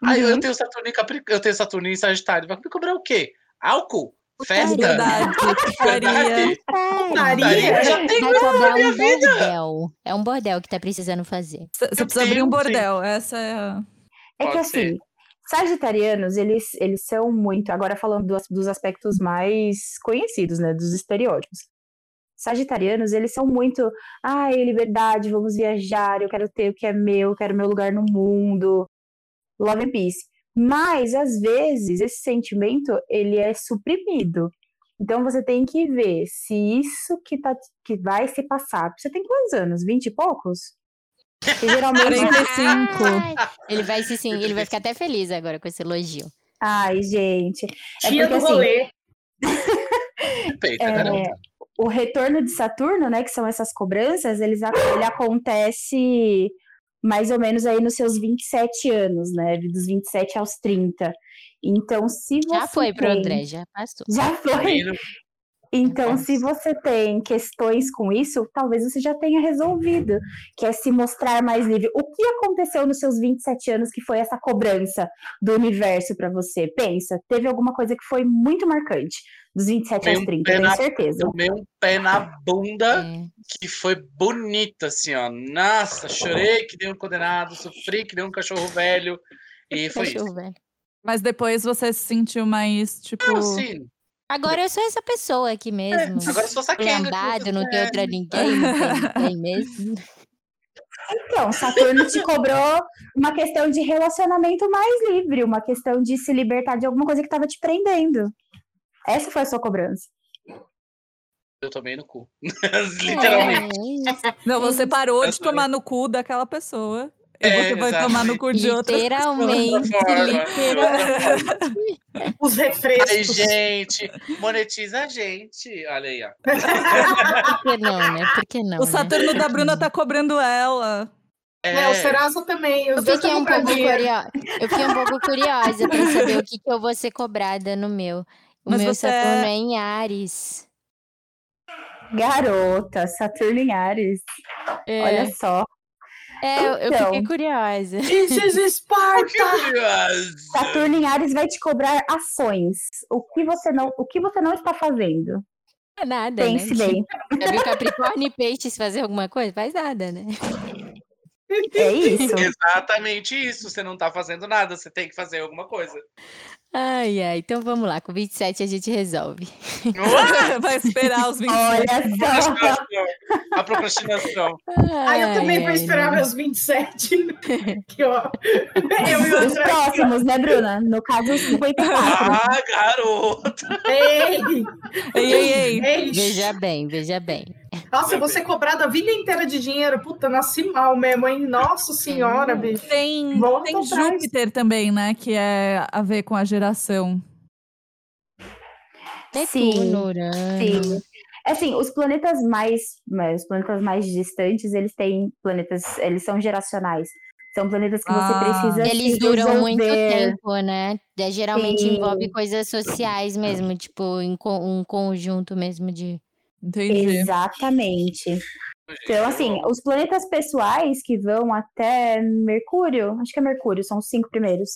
Aí eu Uhum. tenho Saturno em Capricórnio, eu tenho Saturno em Sagitário, vai me cobrar o quê? Álcool? Festa? Verdade, putaria. Verdade? Putaria? Eu já tenho Vai cobrar minha um vida. bordel. É um bordel que tá precisando fazer. Você precisa abrir um bordel. Essa é a. É que Pode ser. assim, sagitarianos, eles, eles são muito. Agora falando dos, dos aspectos mais conhecidos, né? Dos estereótipos. Sagitarianos, eles são muito. Ai, liberdade, vamos viajar, eu quero ter o que é meu, eu quero meu lugar no mundo. Love and peace. Mas, às vezes, esse sentimento, ele é suprimido. Então, você tem que ver se isso que, tá, que vai se passar. Você tem quantos anos? Vinte e poucos? Porque geralmente 45. Ai, ele vai se sim, ele vai ficar até feliz agora com esse elogio. Ai, gente. É Tia porque do assim, rolê. Peita, É, o retorno de Saturno, né, que são essas cobranças, eles, ele acontece mais ou menos aí nos seus 27 anos, né, dos 27 aos 30. Então, se você Já foi pro tem- André, já passou. Já foi. Então, se você tem questões com isso, talvez você já tenha resolvido, que é se mostrar mais livre. O que aconteceu nos seus 27 anos que foi essa cobrança do universo para você? Pensa, teve alguma coisa que foi muito marcante dos 27 Tem aos um 30, pé tenho na- certeza. Tomei um pé na bunda É. que foi bonito, assim, ó. Nossa, chorei que nem um condenado, sofri que nem um cachorro velho. E foi isso. Cachorro, velho. Mas depois você se sentiu mais, tipo. Não, sim. Agora eu sou essa pessoa aqui mesmo. É, Agora eu sou saquenga. Lambado, não tem outra ninguém, não tem ninguém mesmo. Então, Saturno te cobrou uma questão de relacionamento mais livre, uma questão de se libertar de alguma coisa que estava te prendendo. Essa foi a sua cobrança. Eu tomei no cu. Literalmente. É, é isso. Não, você parou de tomar no cu daquela pessoa. E É, você vai tomar no cu de outra Literalmente, literalmente. Os Ai, refrescos. gente, monetiza a gente. Olha aí, ó. Por que não, né? Por que não? O né? Saturno Por da Bruna tá cobrando ela. É, o Serasa também. Eu fiquei, um pouco curiosa, eu fiquei um pouco curiosa pra saber o que, que eu vou ser cobrada no meu. O Mas meu você Saturno é- é em Ares. Garota, Saturno em Ares. É, Olha só. É, eu, eu Então. fiquei curiosa. This is Sparta! Saturno em Ares vai te cobrar ações. O que você não, o que você não está fazendo? É nada, Pense né? bem. Já viu Capricórnio e Peixes fazer alguma coisa? Faz nada, né? É isso. Exatamente isso. Você não tá fazendo nada, você tem que fazer alguma coisa. Ai, ai. Então vamos lá. Com 27 a gente resolve. vai esperar os 25. Olha só. Procrastinação. A procrastinação. Aí eu também vou Ai, esperar ai, meus 27. que ó. Eu e Os próximos, né, Bruna? No caso, os 54. Ah, garoto! Ei, ei, ei. ei. Veja bem, veja bem. Nossa, eu vou ser cobrada a vida inteira de dinheiro. Puta, nasci mal mesmo, hein? Nossa senhora, bicho. Tem, Volta tem. Júpiter também, né? Que é a ver com a geração. Urano. Sim. Assim, os planetas mais, mas os planetas mais distantes, eles têm planetas, eles são geracionais. São planetas que você Ah. precisa Eles se duram muito resolver. tempo, né? É, Geralmente Sim. envolve coisas sociais mesmo, tipo, um conjunto mesmo de. Entendi. Exatamente. Então, assim, os planetas pessoais que vão até Mercúrio, acho que é Mercúrio, são os cinco primeiros.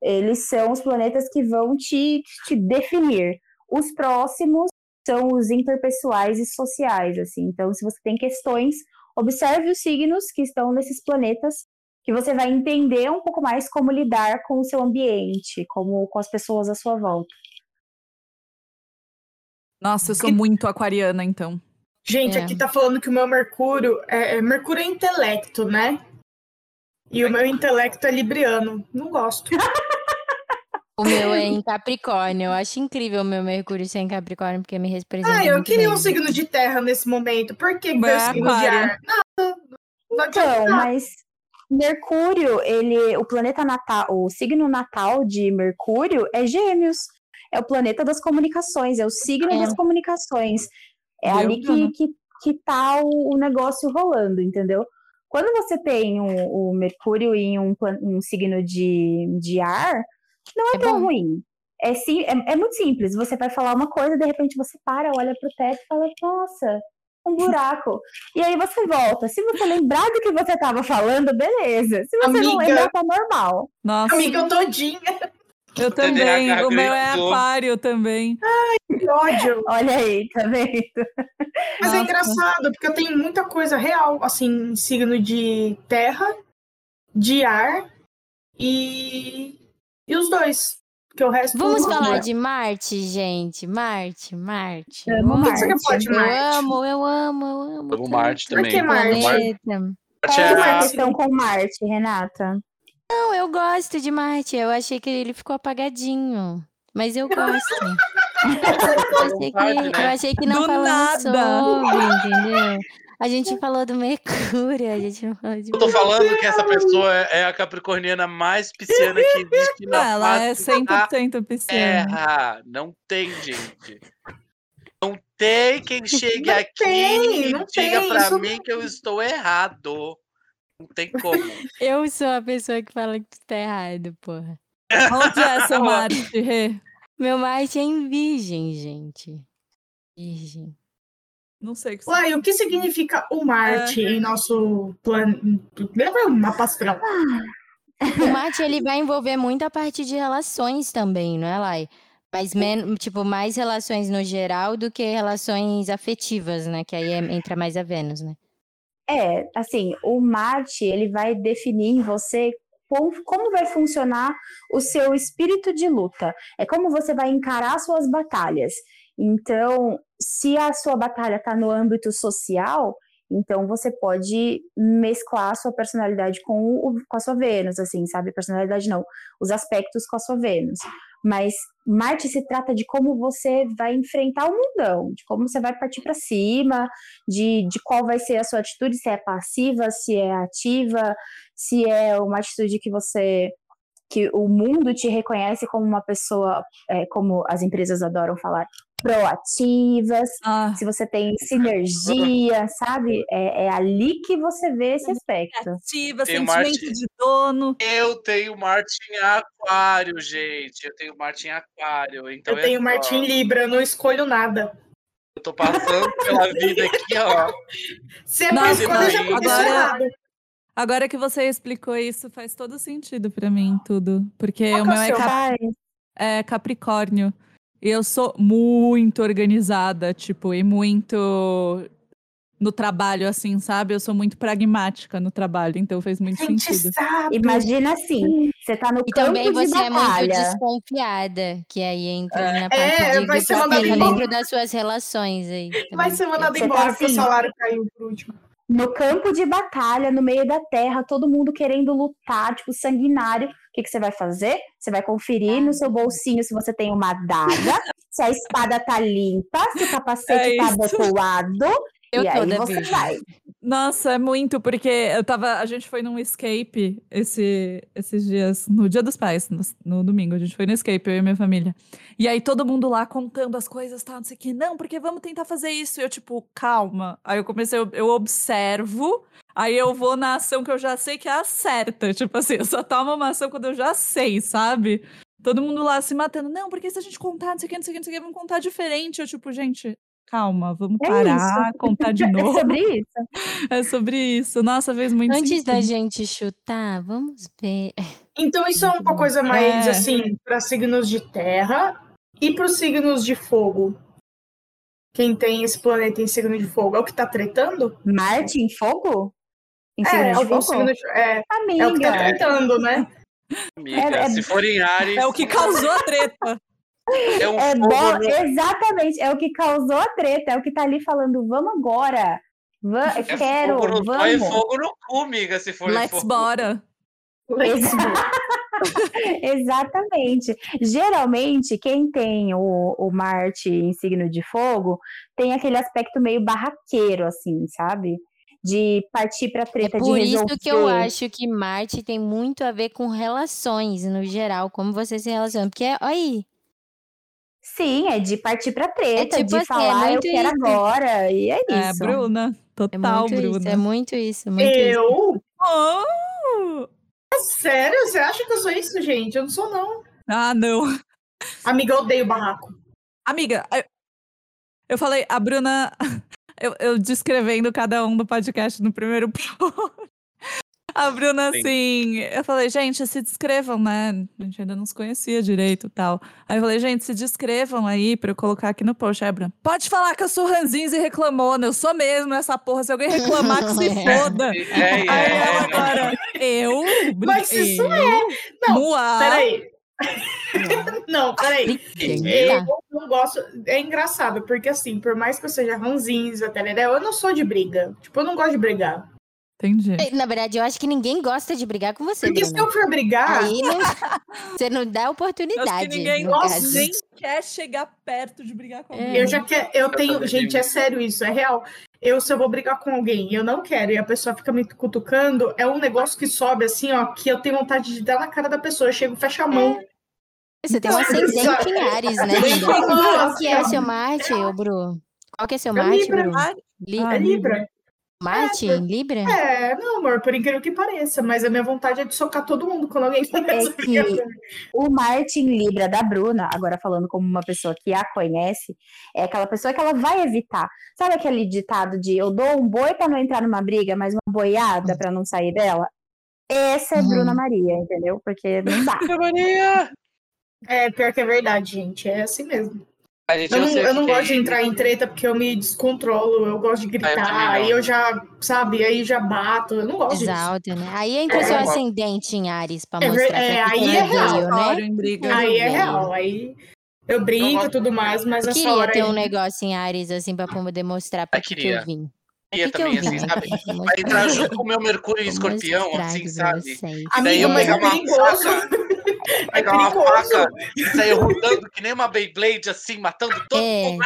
Eles são os planetas que vão te, te definir. Os próximos são os interpessoais e sociais, assim. Então, se você tem questões, observe os signos que estão nesses planetas, que você vai entender um pouco mais como lidar com o seu ambiente, como com as pessoas à sua volta. Nossa, eu sou muito aquariana, então. Gente, É. aqui tá falando que o meu Mercúrio é, é- Mercúrio é intelecto, né? E o meu intelecto é libriano. Não gosto. O meu é em Capricórnio. Eu acho incrível o meu Mercúrio ser em Capricórnio, porque me representa. Ah, eu muito queria bem. um signo de terra nesse momento. Por que, é signo de ar? Não adianta Então, mas Mercúrio, ele, o planeta natal, o signo natal de Mercúrio é Gêmeos. É o planeta das comunicações, é o signo É. das comunicações. É Viu, ali que, que, que tá o, o negócio rolando, entendeu? Quando você tem o, o Mercúrio em um, um signo de, de ar, não é, É tão bom. ruim. É, sim, é, é muito simples. Você vai falar uma coisa, de repente você para, olha pro teto e fala, nossa, um buraco. E aí você volta. Se você lembrar do que você estava falando, beleza. Se você não Amiga. lembrar, tá normal. Nossa, Amiga, eu todinha. Eu também. TDAH O meu é aquário também. Que ódio. Olha aí, tá vendo? Mas é Nossa. engraçado, porque eu tenho muita coisa real, assim, signo de terra, de ar e, e os dois. Porque o resto. Vamos falar de Marte, gente. Marte, Marte. Amo O que você quer Marte. falar de Eu Marte? amo, eu amo, eu amo. Amo Marte Por também. que Marte? Planeta. Qual Marte é a é questão com Marte, Renata? Não, eu gosto de Marte. Eu achei que ele ficou apagadinho. Mas eu gosto. Eu achei que, eu achei que não Do falamos nada. sobre, entendeu? A gente falou do Mercúrio, a gente não falou de Eu tô falando que essa pessoa é a capricorniana mais pisciana que existe na Ela é face da 100% pisciana. terra. Não tem, gente. Não tem quem chegue Não aqui tem, e diga tem, pra isso mim que eu estou errado. Não tem como. Eu sou a pessoa que fala que tu tá errado, porra. Onde é seu Marte? Meu Marte é em virgem, gente. Virgem. Não sei o que Uai, o que significa o Marte em nosso plano? Lembra o mapa astral? O Marte, ele vai envolver muita parte de relações também, não é, Lai? Mas, men tipo, mais relações no geral do que relações afetivas, né? Que aí é- entra mais a Vênus, né? É, assim, o Marte, ele vai definir em você como, vai funcionar o seu espírito de luta. É como você vai encarar suas batalhas. Então, se a sua batalha está no âmbito social, então você pode mesclar a sua personalidade com, o, com a sua Vênus, assim, sabe? Personalidade não, os aspectos com a sua Vênus. Mas Marte se trata de como você vai enfrentar o mundão, de como você vai partir para cima, de, de qual vai ser a sua atitude, se é passiva, se é ativa, se é uma atitude que você que o mundo te reconhece como uma pessoa, é, como as empresas adoram falar, proativas, Ah, se você tem sinergia, sabe? É, é ali que você vê esse aspecto. ativa, sentimento Marte. de dono. Eu tenho Marte em Aquário, gente. Eu tenho Marte em Aquário. Então Eu tenho é em só. Libra, eu não escolho nada. Eu tô passando pela vida aqui, ó. Se é Nossa, escolher, já agora-. Agora que você explicou isso, faz todo sentido pra mim, tudo. Porque Qual o é meu é, cap- é Capricórnio. Eu sou muito organizada, tipo, e muito no trabalho, assim, sabe? Eu sou muito pragmática no trabalho, então fez muito Gente, sentido. sabe? imagina assim, você tá no E campo também de você é muito batalha. desconfiada, que aí entra na É, parte de vai ser mandado dentro das suas relações aí. Vai também. ser mandado tá embora porque o assim. salário caiu por último. no campo de batalha, no meio da terra, todo mundo querendo lutar, tipo, sanguinário. O que, que você vai fazer? Você vai conferir no seu bolsinho se você tem uma adaga, se a espada tá limpa, se o capacete É tá abotoado. Eu e aí você virgem. vai. Nossa, é muito, porque eu tava. A gente foi num escape esse, esses dias, no Dia dos Pais, no, no domingo. A gente foi no escape, eu e minha família. E aí todo mundo lá contando as coisas, tá? Não sei o que. Não, porque vamos tentar fazer isso. E eu, tipo, calma. Aí eu comecei, eu, eu observo. Aí eu vou na ação que eu já sei que é a certa. Tipo assim, eu só tomo uma ação quando eu já sei, sabe? Todo mundo lá se matando. Não, porque se a gente contar, não sei o que, não sei o que, não sei o que, vamos contar diferente. Eu, tipo, gente, calma, vamos É parar, contar de É novo. sobre isso. É sobre isso. Nossa, fez muito Antes da sentido. gente chutar, vamos ver. Então isso é uma coisa mais É. assim para signos de terra e para os signos de fogo. Quem tem esse planeta em signo de fogo é o que tá tretando? Marte em fogo? Em É, signo de algum fogo? signo de... é, Amiga, é o que tá tretando, né? Amiga, É- é- se for em Ares, É o que causou a treta. é um é fogo bom, no- exatamente, é o que causou a treta, é o que tá ali falando, vamos agora. Va- é quero, fogo no e vamos. fogo no cu, amiga, se for Let's fogo. bora. Exatamente. Geralmente, quem tem o, o Marte em signo de fogo tem aquele aspecto meio barraqueiro, assim, sabe? De partir pra É treta, de por isso que eu acho que Marte tem muito a ver com relações no geral, como você se relaciona. Porque, olha aí, Sim, é de partir pra treta, tipo de assim, é falar eu muito quero isso. agora. E é É, isso. Bruna. é Total, muito Bruna. isso, é muito isso, muito isso. Eu? Oh! Sério? Você acha que eu sou isso, gente? Eu não sou, não. Ah, não. Amiga, eu odeio barraco. Amiga, eu, eu falei, a Bruna. Eu, eu descrevendo cada um do podcast no primeiro pro. A Bruna, Sim. assim, eu falei, gente, se descrevam, né? A gente ainda não se conhecia direito e tal. Aí eu falei, gente, se descrevam aí pra eu colocar aqui no post. Aí Bruna, pode falar que eu sou ranzinza e reclamona, eu sou mesmo essa porra. Se alguém reclamar, que se É. foda. É, é, Aí ela é. agora, eu? Mas isso eu, é. Não, Moá, Peraí. não, peraí. Eu não gosto. É engraçado, porque assim, por mais que eu seja ranzinza, eu não sou de briga. Tipo, eu não gosto de brigar. Entendi. É, Na verdade, eu acho que ninguém gosta de brigar com você, Porque se Bruna. eu for brigar, Aí não, você não dá Acho oportunidade. que ninguém no Nossa, caso. nem quer chegar perto de brigar com É. alguém. eu já quero. Eu tenho. Gente, é sério isso, é real. Eu, se eu vou brigar com alguém e eu não quero, e a pessoa fica me cutucando, é um negócio que sobe assim, ó, que eu tenho vontade de dar na cara da pessoa. Eu chego, fecha a mão. Você tem um ascendente em Ares, né? Qual que é o seu Marte, ô Bru? Qual que é seu É Marte, Libra. Bru? Ah, Li- Ah, é Libra. Marte É, em Libra? É, não, amor, por incrível que pareça, mas a minha vontade é de socar todo mundo quando alguém começa É que o Martin Libra da Bruna, agora falando como uma pessoa que a conhece, é aquela pessoa que ela vai evitar. Sabe aquele ditado de eu dou um boi pra não entrar numa briga, mas uma boiada pra não sair dela? Essa é Uhum. Bruna Maria, entendeu? Porque não dá. Tia Maria! É, pior que é verdade, gente. É assim mesmo. A gente Eu não, eu não gosto de é. entrar em treta porque eu me descontrolo, eu gosto de também gritar, aí eu já, sabe, aí já bato. Eu não gosto disso. Exalta, né? Aí entra o É. seu ascendente em Ares pra É mostrar é, que aí é real. veio, né? Briga. Aí é real, aí eu brinco e tudo mais, mas Eu essa queria hora ter aí... um negócio em Ares, assim, pra poder mostrar pra Ah, que, que queria. eu vim. Queria que, eu também, assim, sabe? aqui? Vou Vai entrar junto com o meu Mercúrio em vou escorpião, assim, pra sabe? E daí eu mas pegar é uma faca, É pegar uma faca e sair rodando que nem uma Beyblade, assim, matando todo É, mundo.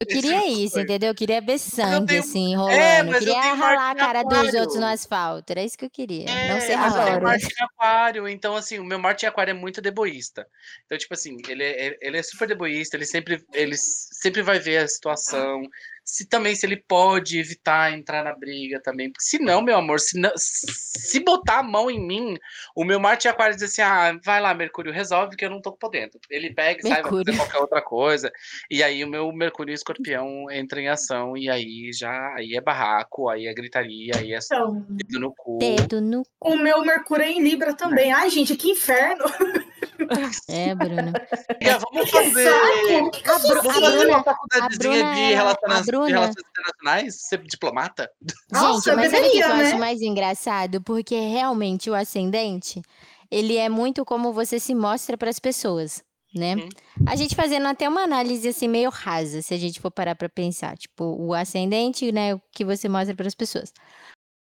Eu queria Esse isso, entendeu? Eu queria ver sangue, tenho- assim, rolando. É, eu eu queria tenho ralar a cara dos outros no asfalto. Era isso que eu queria. não É, sei mas eu ralar. tenho. Marte em Aquário, então assim, o meu Marte em Aquário é muito deboísta. Então, tipo assim, ele é, ele é super deboísta, ele sempre, ele sempre vai ver a situação. Se também se ele pode evitar entrar na briga também. Porque se não, meu amor, se, não, se botar a mão em mim, o meu Marte em Aquário diz assim: ah, vai lá, Mercúrio, resolve que eu não tô podendo. Ele pega e sai, vai fazer qualquer outra coisa. E aí o meu Mercúrio e Escorpião entra em ação, e aí já aí é barraco, aí é gritaria, aí é Então, dedo no cu. Dedo no. o meu Mercúrio é em Libra também. Ai, gente, que inferno. É, Bruna. Amiga, vamos Que fazer. A, Bru- Vamos fazer Bruna. uma faculdadezinha Bruna de, é- relaciona- a Bruna- de relações internacionais? Ser diplomata? Nossa, Gente, mas sabe o que eu né? acho mais engraçado? Porque realmente o ascendente, ele é muito como você se mostra para as pessoas, né? Uhum. A gente fazendo até uma análise assim meio rasa, se a gente for parar para pensar, tipo, o ascendente, né, o que você mostra para as pessoas.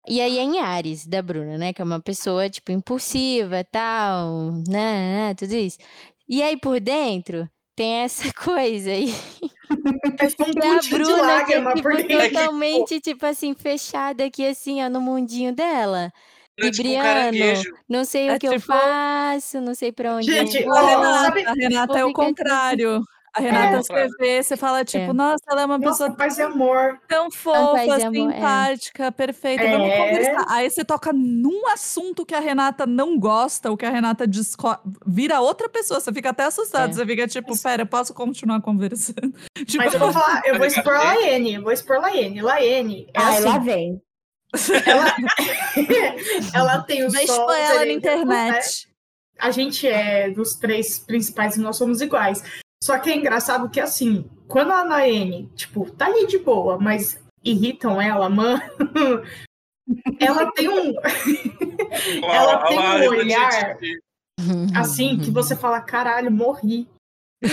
E aí é em Ares, da Bruna, né, que é uma pessoa tipo impulsiva, tal, né, né, tudo isso. E aí por dentro tem essa coisa aí É só um que a pontinho de Bruna que é tipo, dentro. totalmente, tipo assim, fechada aqui, assim, ó, no mundinho dela. É tipo Libriano, caranguejo. não sei É o que eu tipo- faço, não sei pra onde Gente, eu A vou. Renata, sabe- a Renata é o Fica assim. A Renata, É. você vê, você fala, tipo, É. nossa, ela é uma Nossa, pessoa paz e amor. tão fofa, amor, é. simpática, perfeita. Vamos conversar. Aí você toca num assunto que a Renata não gosta, ou que a Renata disco... vira outra pessoa. Você fica até assustado. É. Você fica tipo, pera, posso continuar conversando? Tipo, Mas eu vou falar, eu vou expor a Laene, vou expor a Laene. Laene, é Ai, assim, lá vem. ela, ela tem o vai sol, expor ela na né? internet. A gente é dos três principais e nós somos iguais. Só que é engraçado que, assim, quando a Laene, tipo, tá ali de boa, mas irritam ela, mano, ela tem um, Ela tem um olhar- assim, que você fala, caralho, morri.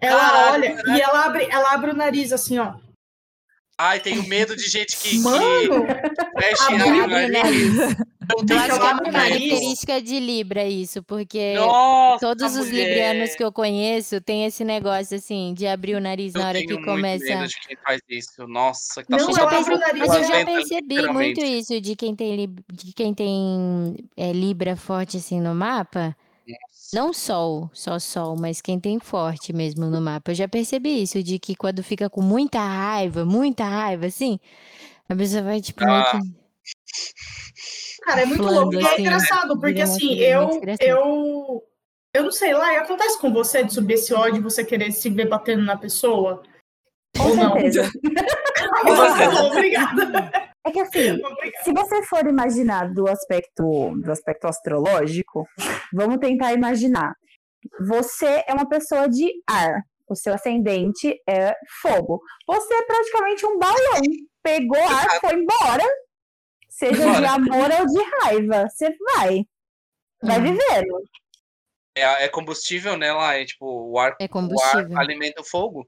Ela Caralho, olha e ela abre, ela abre o nariz assim, ó. Ai, tenho medo de gente que, que Mano, mexe abre no o nariz. Eu acho que é uma característica de Libra isso, porque Nossa, todos os mulher. librianos que eu conheço têm esse negócio, assim, de abrir o nariz na Eu hora tenho que muito começa... medo de quem faz isso. Nossa, que tá Não, Eu nariz, mas eu já percebi muito isso de quem tem, de quem tem é, Libra forte assim no mapa. Não sol, só sol, mas quem tem forte mesmo no mapa. Eu já percebi isso, de que quando fica com muita raiva, muita raiva, assim, a pessoa vai, tipo, meio Ah. que. Cara, é muito Flando, louco. E é assim, engraçado, porque assim, eu, eu, eu não sei lá, e acontece com você de subir esse ódio, você querer se ver batendo na pessoa? Com Ou não? Obrigada. É que assim, se você for imaginar do aspecto, do aspecto astrológico, vamos tentar imaginar. Você é uma pessoa de ar. O seu ascendente é fogo. Você é praticamente um balão. Pegou ar, foi embora. Seja de Bora. amor ou de raiva. Você vai. Vai Uhum. vivendo. É, é combustível, né? Lá é tipo, o ar, É o ar combustível. alimenta o fogo.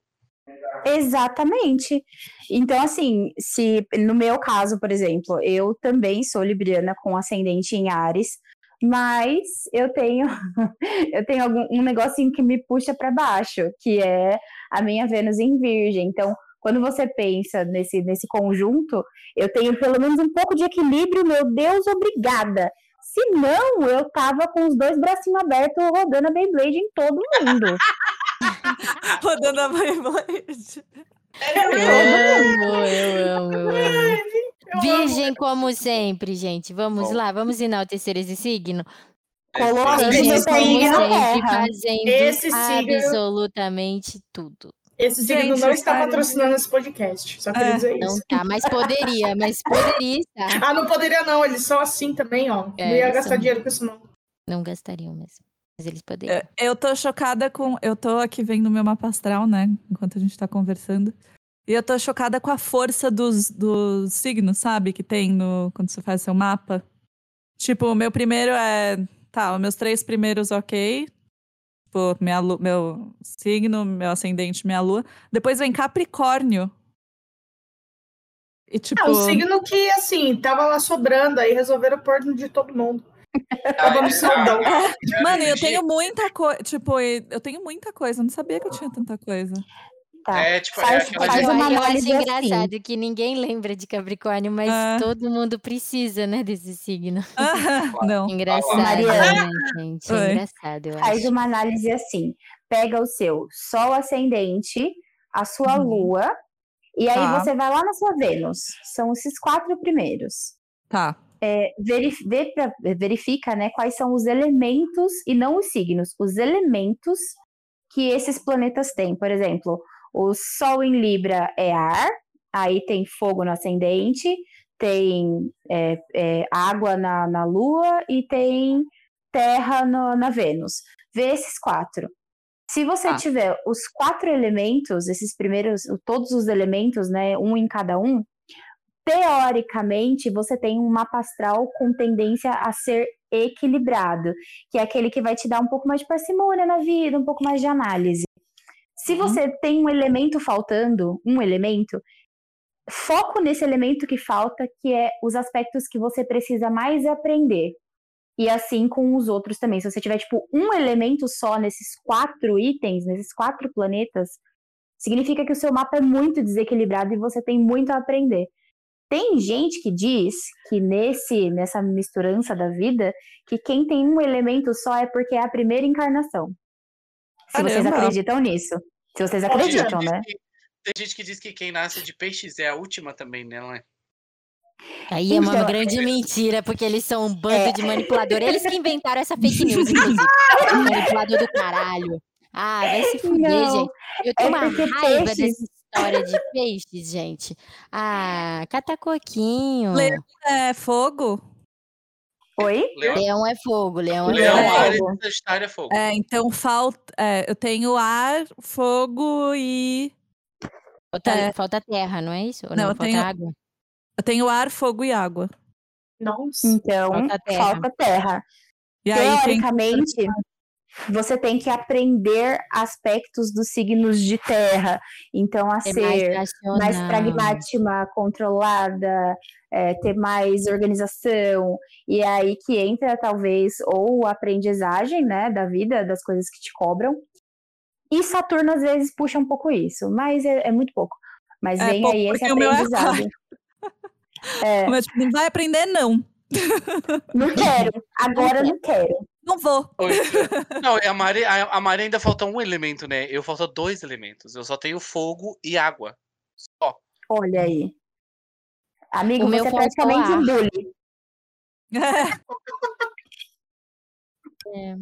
Exatamente. Então, assim, se no meu caso, por exemplo, eu também sou libriana com ascendente em Ares, mas eu tenho eu tenho algum, um negocinho que me puxa para baixo, que é a minha Vênus em Virgem. Então, quando você pensa nesse, nesse conjunto, eu tenho pelo menos um pouco de equilíbrio, meu Deus, obrigada. Se não, eu tava com os dois bracinhos abertos rodando a Beyblade em todo mundo. Rodando a Beyblade. Eu amo, eu amo, eu amo. Virgem como sempre, gente. Vamos Bom. lá, vamos enaltecer esse signo. Colocando Esse signo fazendo Esse signo- absolutamente tudo. Esse signo Gente, não está sério. patrocinando esse podcast. Só queria É. dizer Não isso. tá, mas poderia, mas poderia estar. Ah, não poderia não. Eles são assim também, ó. É, não ia gastar são. dinheiro com isso não. Não gastariam mesmo. Mas eles poderiam. É, Eu tô chocada com. Eu tô aqui vendo meu mapa astral, né? Enquanto a gente tá conversando. E eu tô chocada com a força dos, dos signos, sabe? Que tem no, quando você faz seu mapa. Tipo, o meu primeiro é. Tá, os meus três primeiros, ok. Tipo, minha lu- meu signo, meu ascendente, minha lua. Depois vem Capricórnio. E tipo. Ah, um signo que, assim, tava lá sobrando, aí resolveram pôr de todo mundo. Tava no saldão. Mano, eu tenho muita coisa. Tipo, eu tenho muita coisa. Eu não sabia que eu tinha tanta coisa. Tá. É, tipo, é Faz- aquela faz uma eu acho análise assim. engraçado que ninguém lembra de Capricórnio, mas É. todo mundo precisa, né, desse signo. não. Engraçado, Mariana. né, gente? É engraçado, eu Faz acho. uma análise assim. Pega o seu Sol ascendente, a sua Uhum. Lua, e aí Tá. você vai lá na sua Vênus. São esses quatro primeiros. Tá. Verif- vê pra- verifica né, quais são os elementos, e não os signos, os elementos que esses planetas têm. Por exemplo, o Sol em Libra é ar, aí tem fogo no ascendente, tem é, é, água na, na Lua e tem terra no- na Vênus. Vê esses quatro. Se você Tá. tiver os quatro elementos, esses primeiros, todos os elementos, né, um em cada um, teoricamente você tem um mapa astral com tendência a ser equilibrado, que é aquele que vai te dar um pouco mais de parcimônia na vida, um pouco mais de análise. Se Uhum. você tem um elemento faltando, um elemento, foco nesse elemento que falta, que é os aspectos que você precisa mais aprender. E assim com os outros também. Se você tiver, tipo, um elemento só nesses quatro itens, nesses quatro planetas, significa que o seu mapa é muito desequilibrado e você tem muito a aprender. Tem gente que diz que nesse nessa misturança da vida, que quem tem um elemento só é porque é a primeira encarnação. Se vocês Caramba. acreditam nisso. Se vocês acreditam, né? que- Tem gente que diz que quem nasce de peixes é a última também, né? não é? Aí é uma Então, grande mentira, porque eles são um bando É. de manipulador. Eles que inventaram essa fake news, inclusive. Manipulador do caralho. Ah, vai se fuder, Não, gente. Eu tenho é uma raiva peixes- dessa história de peixes, gente. Ah, cata coquinho. Leão é fogo? Oi? Leão, Leão é fogo, leão é Leão é fogo. Ares fogo. e Sagitário é fogo. É, então falta. é, eu tenho ar, fogo e. Falta, É. falta terra, não é isso? Ou Não, não, eu falta tenho- água? Eu tenho ar, fogo e água. Nossa. Então, Falta terra. falta terra. E aí. Teoricamente, você tem que aprender aspectos dos signos de terra. Então, a É mais ser racional. mais pragmática, controlada, é, ter mais organização. E é aí que entra, talvez, ou a aprendizagem, né, da vida, das coisas que te cobram. E Saturno, às vezes, puxa um pouco isso, mas é, é muito pouco. Mas É vem pouco aí esse é aprendizado. É, Mas, tipo, não vai aprender, não. não quero, agora não quero. Não vou. Oi. Não, a Mari, a, a Mari ainda falta um elemento, né? Eu falta dois elementos. Eu só tenho fogo e água. Olha aí. Amigo, O meu você é praticamente um bully. É.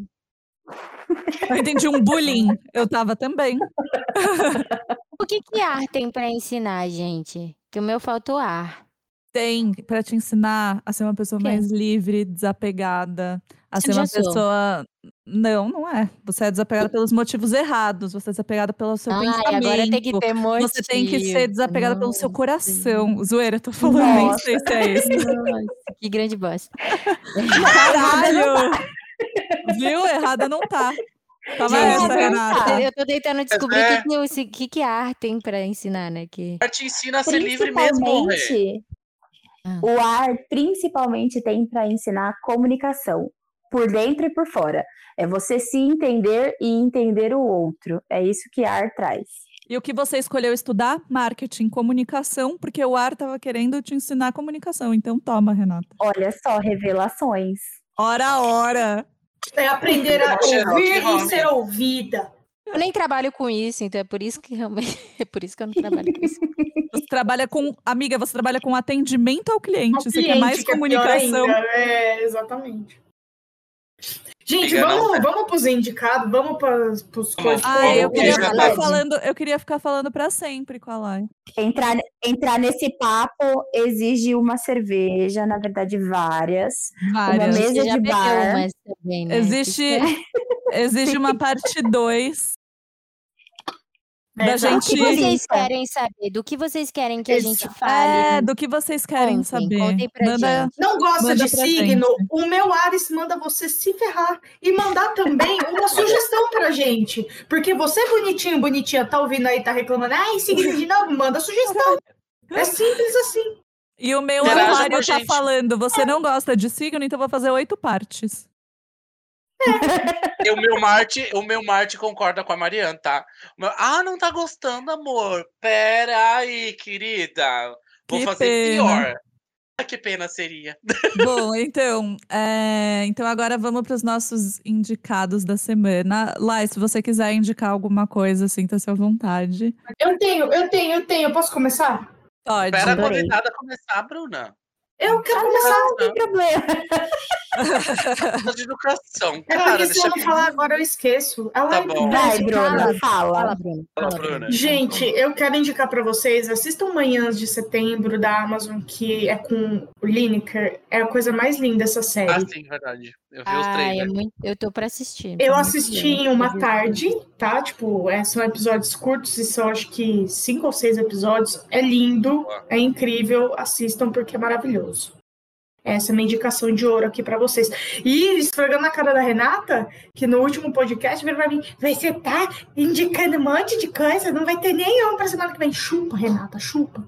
Eu entendi um bullying. Eu tava também. O que que ar tem pra ensinar, gente? Que o meu faltou ar. Tem pra te ensinar a ser uma pessoa Quê? mais livre, desapegada, a ser uma sou. pessoa. Não, não é. Você é desapegada pelos motivos errados. Você é desapegada pelo seu Ai, pensamento. agora tem que ter motivo. Você tem que ser desapegada pelo seu coração. Zoeira, tô falando, nem sei se é isso. Nossa, que grande bosta. Caralho! Viu? Errada não tá. Tava Gente, essa, Renata. Eu tô tentando descobrir o é. que, que, que, que ar tem pra ensinar, né? Que... Ela te ensina a ser livre mesmo. Principalmente, Ah. o ar principalmente tem para ensinar comunicação, por dentro e por fora. É você se entender e entender o outro. É isso que ar traz. E o que você escolheu estudar? Marketing, comunicação, porque o ar tava querendo te ensinar comunicação. Então toma, Renata. Olha só, revelações. Ora, ora! É aprender a ouvir e ser ouvida. Eu nem trabalho com isso, então é por isso que realmente é por isso que eu não trabalho com isso. Você trabalha com. Amiga, você trabalha com atendimento ao cliente. Ao você quer cliente, mais que é pior comunicação. ainda. É, exatamente. Gente, Amiga, não, vamos, né? vamos pros indicados, vamos para os Vamos. coisas. Ah, eu Vamos queria ficar falando, eu queria ficar falando para sempre com a Lai. Entrar, entrar nesse papo exige uma cerveja, na verdade, várias. Várias. mesa Você já de bar. também, né? Existe, existe uma parte 2 É, da. O gente. que vocês querem saber? Do que vocês querem que a gente fale? É, do que vocês querem Contem, saber. contem pra Manda- gente. Não gosta Manda de signo? gente. O meu Ares manda você se ferrar e mandar também uma sugestão pra gente. Porque você, bonitinho, bonitinha, tá ouvindo aí, tá reclamando, ai, signo de novo, manda sugestão. É simples assim. E o meu com a tá gente. falando, você não gosta de signo, então eu vou fazer oito partes. E o meu Marte, o meu Marte concorda com a Mariana, tá? Meu- Ah, não tá gostando, amor. Pera aí, querida. Vou Que fazer pena. pior. Ah, que pena seria. Bom, então, é, então agora vamos para os nossos indicados da semana. Lai, se você quiser indicar alguma coisa, sinta-se à vontade. Eu tenho, eu tenho, eu tenho. Posso começar? Pode. Espera a convidada começar, Bruna. Eu quero começar. Não tem problema. De educação. É Cara, porque se eu não falar agora, eu esqueço. Ela Tá é bom. Vai. Bruna, Fala, fala. Bruno. Fala, Bruna. Gente, eu quero indicar pra vocês, assistam Manhãs de Setembro da Amazon, que é com o Lineker. É a coisa mais linda essa série. Ah, sim, verdade. Eu vi os Ai, é muito... Eu tô pra assistir. Eu Tá assisti em uma tarde, tá? Tipo, é, são episódios curtos e são acho que cinco ou seis episódios. É lindo, é incrível. Assistam porque é maravilhoso. Essa é a indicação de ouro aqui pra vocês. E esfregando na cara da Renata, que no último podcast veio pra mim, você tá indicando um monte de coisa, não vai ter nenhum pra semana que vem. Chupa, Renata, chupa.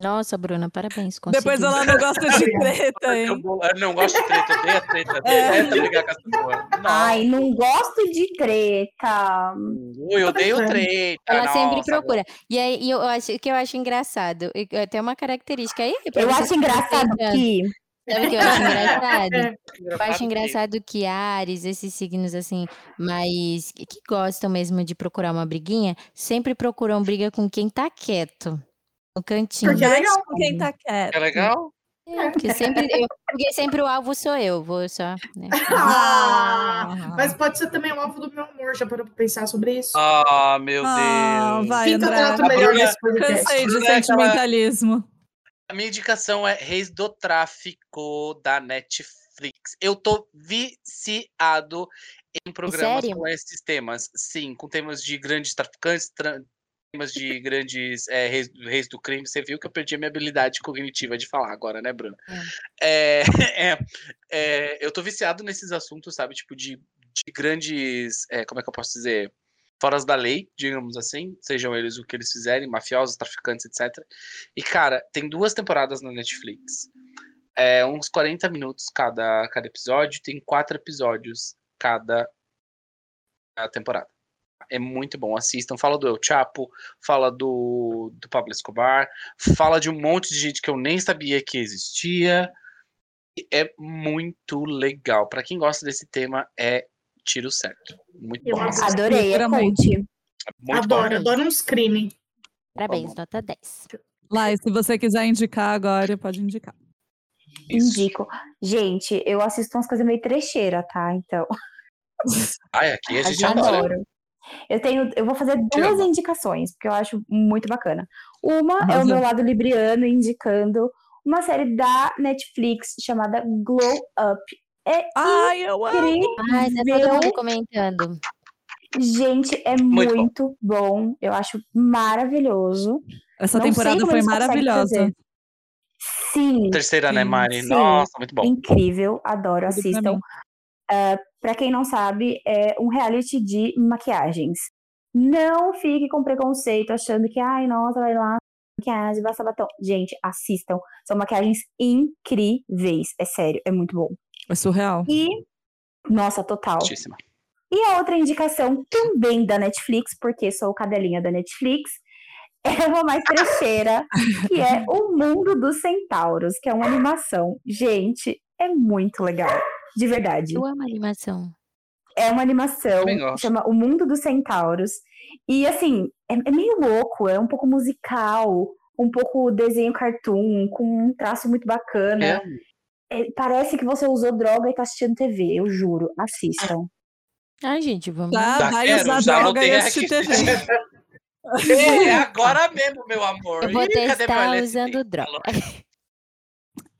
Nossa, Bruna, parabéns. Depois conseguiu. ela não gosta de treta, hein? eu não gosto de treta, eu odeio a treta. É. Detesto brigar com essa porra. Ai, não gosto de treta. eu odeio treta. Ela sempre nossa, procura. E aí, e eu acho o que eu acho engraçado, é, tem uma característica aí. Eu acho engraçado que Sabe o que eu acho engraçado? É. Eu acho engraçado que Ares, esses signos assim, que que gostam mesmo de procurar uma briguinha, sempre procuram briga com quem tá quieto. No cantinho. Porque é legal. Com quem tá quieto. É legal? É, porque sempre, eu- porque sempre o alvo sou eu, vou só. Né? Ah, mas pode ser também o alvo do meu amor, já parou pra pensar sobre isso? Ah, meu Ah, Deus. vai, eu André. trato melhor nesse podcast? Cansei de Bruna é sentimentalismo. A minha indicação é Reis do Tráfico da Netflix. Eu tô viciado em programas sério? com esses temas. Sim, com temas de grandes traficantes, tra- temas de grandes é, reis, reis do crime. Você viu que eu perdi a minha habilidade cognitiva de falar agora, né, Bruno? É, é, é, eu tô viciado nesses assuntos, sabe? Tipo, de, de grandes. é, como é que eu posso dizer? Foras da lei, digamos assim, sejam eles o que eles fizerem, mafiosos, traficantes, etc. E, cara, tem duas temporadas na Netflix. É, uns 40 minutos cada, cada episódio, tem quatro episódios cada temporada. É muito bom, assistam. Fala do El Chapo, fala do, do Pablo Escobar, fala de um monte de gente que eu nem sabia que existia. E É muito legal. Pra quem gosta desse tema, é tiro certo. Muito Eu bom. adorei, é. Muito adoro, bom. adoro uns crimes. Parabéns, nota 10. Lai, se você quiser indicar agora, pode indicar. Isso. Indico. Gente, eu assisto umas coisas meio trecheira, tá? Então, Ai, aqui a gente eu adora. Eu tenho, eu vou fazer duas indicações, porque eu acho muito bacana. Uma é Arrasou. o meu lado libriano indicando uma série da Netflix chamada Glow Up. É Ai, eu amo. incrível. Ai, tá todo mundo comentando. Gente, é Muito bom. muito bom. Eu acho maravilhoso. Essa Não temporada foi maravilhosa. Sim, Terceira, né, Sim, Mari? sim. Nossa, muito bom. incrível. Adoro, assistam. Mim. Ah, pra quem não sabe, é um reality de maquiagens. Não fique com preconceito achando que, ai, nossa, vai lá, maquiagem, basta batom. Gente, assistam. São maquiagens incríveis. É sério, é muito bom. É surreal. E, nossa, total. Justíssima. E a outra indicação também da Netflix, porque sou cadelinha da Netflix, é uma mais trecheira, que é O Mundo dos Centauros, que é uma animação. Gente, é muito legal. De verdade. Eu amo animação. É uma animação, chama O Mundo dos Centauros. E assim, é, é meio louco, é um pouco musical, um pouco desenho cartoon, com um traço muito bacana. É. É, parece que você usou droga e tá assistindo TV, eu juro. Assistam. Ai, gente, vamos. Tá, Já vai quero, usar droga e assistir aqui. TV. É agora mesmo, meu amor. Eu vou Ih, testar usando droga.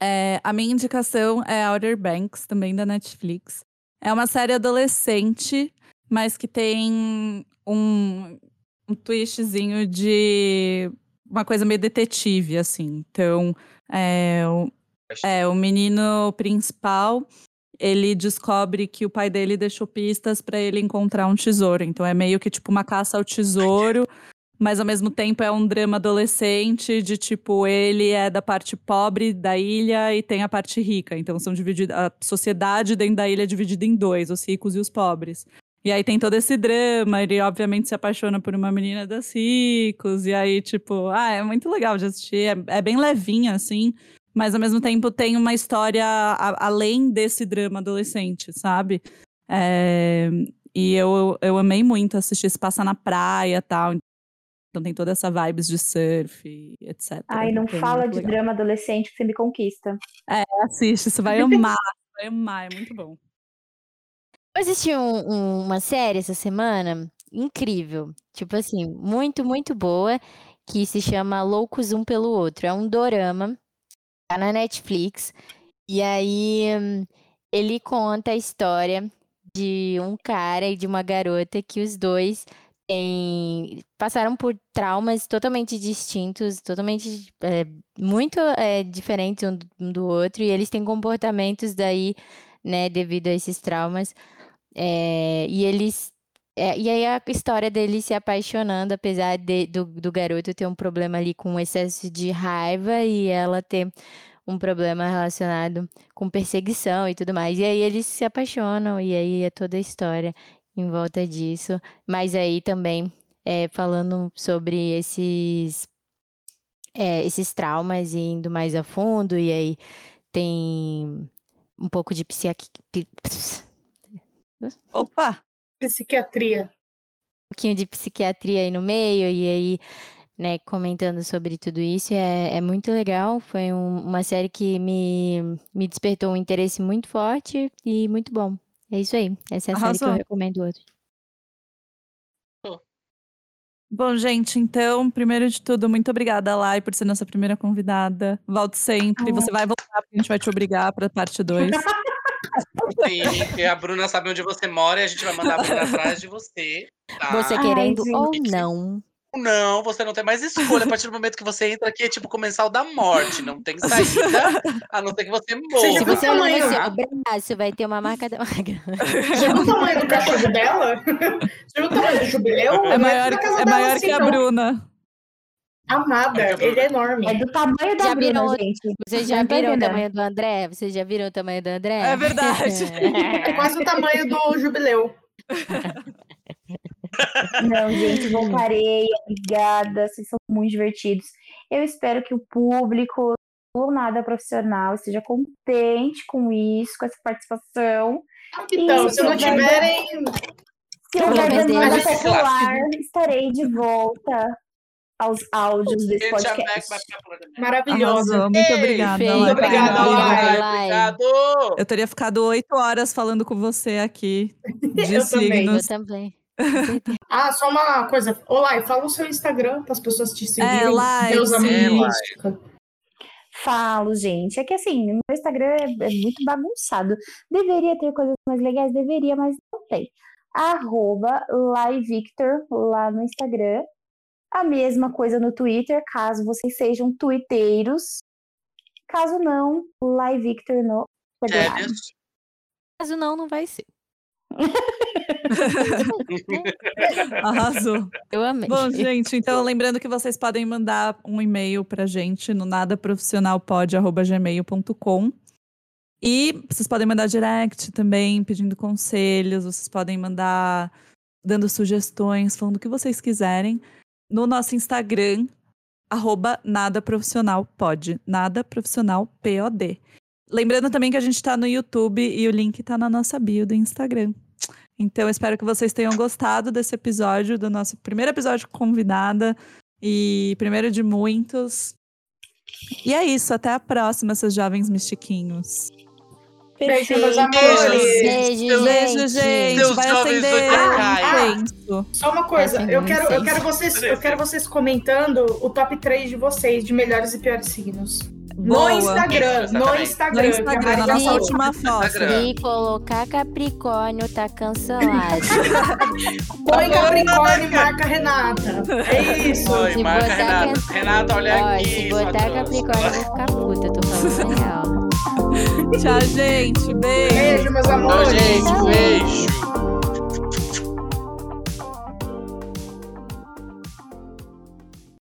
É, a minha indicação é Outer Banks, também da Netflix. É uma série adolescente, mas que tem um, um twistzinho de uma coisa meio detetive, assim. Então, é, o, é, o menino principal, ele descobre que o pai dele deixou pistas pra ele encontrar um tesouro. Então, é meio que tipo uma caça ao tesouro, mas ao mesmo tempo é um drama adolescente de tipo, ele é da parte pobre da ilha e tem a parte rica. Então são divididas. A sociedade dentro da ilha é dividida em dois, os ricos e os pobres. E aí tem todo esse drama, ele obviamente se apaixona por uma menina das ricos, e aí, tipo, ah, é muito legal de assistir, é, é bem levinha, assim, mas ao mesmo tempo tem uma história a- além desse drama adolescente, sabe? É, e eu, eu amei muito assistir, se passa na praia tal. Então tem toda essa vibes de surf, etc. Ai, não fala de legal. drama adolescente que você me conquista. Assiste, você vai amar, vai amar, é muito bom. Eu assisti um- um- uma série essa semana incrível. Tipo assim, muito, muito boa. Que se chama Loucos Um pelo Outro. É um dorama. Tá na Netflix. E aí ele conta a história de um cara e de uma garota que os dois têm, passaram por traumas totalmente distintos, totalmente é, muito é, diferentes um do- um do outro. E eles têm comportamentos daí, né, devido a esses traumas. É, e eles. é, e aí a história dele se apaixonando, apesar de- do, do garoto ter um problema ali com excesso de raiva e ela ter um problema relacionado com perseguição e tudo mais. E aí eles se apaixonam, e aí é toda a história em volta disso. Mas aí também é, falando sobre esses, é, esses traumas e indo mais a fundo, e aí tem um pouco de psiqui... pi- Opa! Psiquiatria. um pouquinho de psiquiatria aí no meio, e aí, né, comentando sobre tudo isso, é, é muito legal. Foi um- uma série que me, me despertou um interesse muito forte e muito bom. É isso aí. Essa é a série que eu Arrasou. recomendo hoje. Bom, gente, então, primeiro de tudo, muito obrigada, Lai, por ser nossa primeira convidada. Volte sempre. Você vai voltar, porque a gente vai te obrigar para parte 2. Sim, porque a Bruna sabe onde você mora e a gente vai mandar a Bruna atrás de você. Tá? Você Ai, querendo ou gente. não. Não, você não tem mais escolha. A partir do momento que você entra aqui, é tipo comensal da morte. Não tem saída, a não ser que você Você já Se viu morra. o você tamanho? vai ter uma marca da magra. Já viu o tamanho do cachorro dela? Já viu o tamanho do jubileu? É da maior, é dela maior assim, que a. Bruna. Amada, ele é enorme. É do tamanho da Já Bruna, viram- gente. Vocês já Não tô viram o tamanho do André? Vocês já viram o tamanho do André? É verdade. É quase o tamanho do jubileu. Não, gente, voltarei. Obrigada. Vocês são muito divertidos. Eu espero que o público do Nada Profissional esteja contente com isso, com essa participação. Então, Isso, se não tiverem. Se houver demanda popular, estarei de volta aos áudios desse podcast. Arrasou. Muito Ei, obrigada. Lai. Obrigada. Obrigado! Eu teria ficado oito horas falando com você aqui de Eu também. Eu signos. também. Ah, só uma coisa. Olá, fala o seu Instagram para as pessoas te seguirem. É, Lai, Deusa sim. É, mística. Falo, gente. É que assim, meu Instagram é, é muito bagunçado. Deveria ter coisas mais legais, deveria, mas não tem. Arroba LaiVictor lá no Instagram. A mesma coisa no Twitter, caso vocês sejam twitteiros. Caso não, LaiVictor no Instagram. Férias. Caso não, não vai ser. Arrasou. Eu amei. Bom, gente, então lembrando que vocês podem mandar um e-mail pra gente no nadaprofissionalpod.gmail.com e vocês podem mandar direct também, pedindo conselhos, vocês podem mandar dando sugestões, falando o que vocês quiserem no nosso Instagram, arroba nadaprofissionalpod, nadaprofissionalpod. Lembrando também que a gente tá no YouTube e o link tá na nossa bio do Instagram. Então, eu espero que vocês tenham gostado desse episódio, do nosso primeiro episódio com convidada e primeiro de muitos. E é isso, até a próxima, seus jovens mistiquinhos. Beijo, meus amores. Beijo, Beijo, gente. gente. Vai acender zodiacais. incenso. Só uma coisa, eu quero, eu quero vocês, eu quero vocês comentando o top 3 de vocês, de melhores e piores signos. Boa. No Instagram, no. Instagram. No a Instagram, na nossa última foto. Se colocar Capricórnio, tá cancelado. Põe Capricórnio e marca Renata. É isso. Oi, Se marca botar Renata. can- Renata, olha Ó, aqui. se botar. Capricórnio, eu vou ficar puta, tô falando real. Tchau, gente. Beijo. Beijo, meus Tchau, amores. gente. Beijo.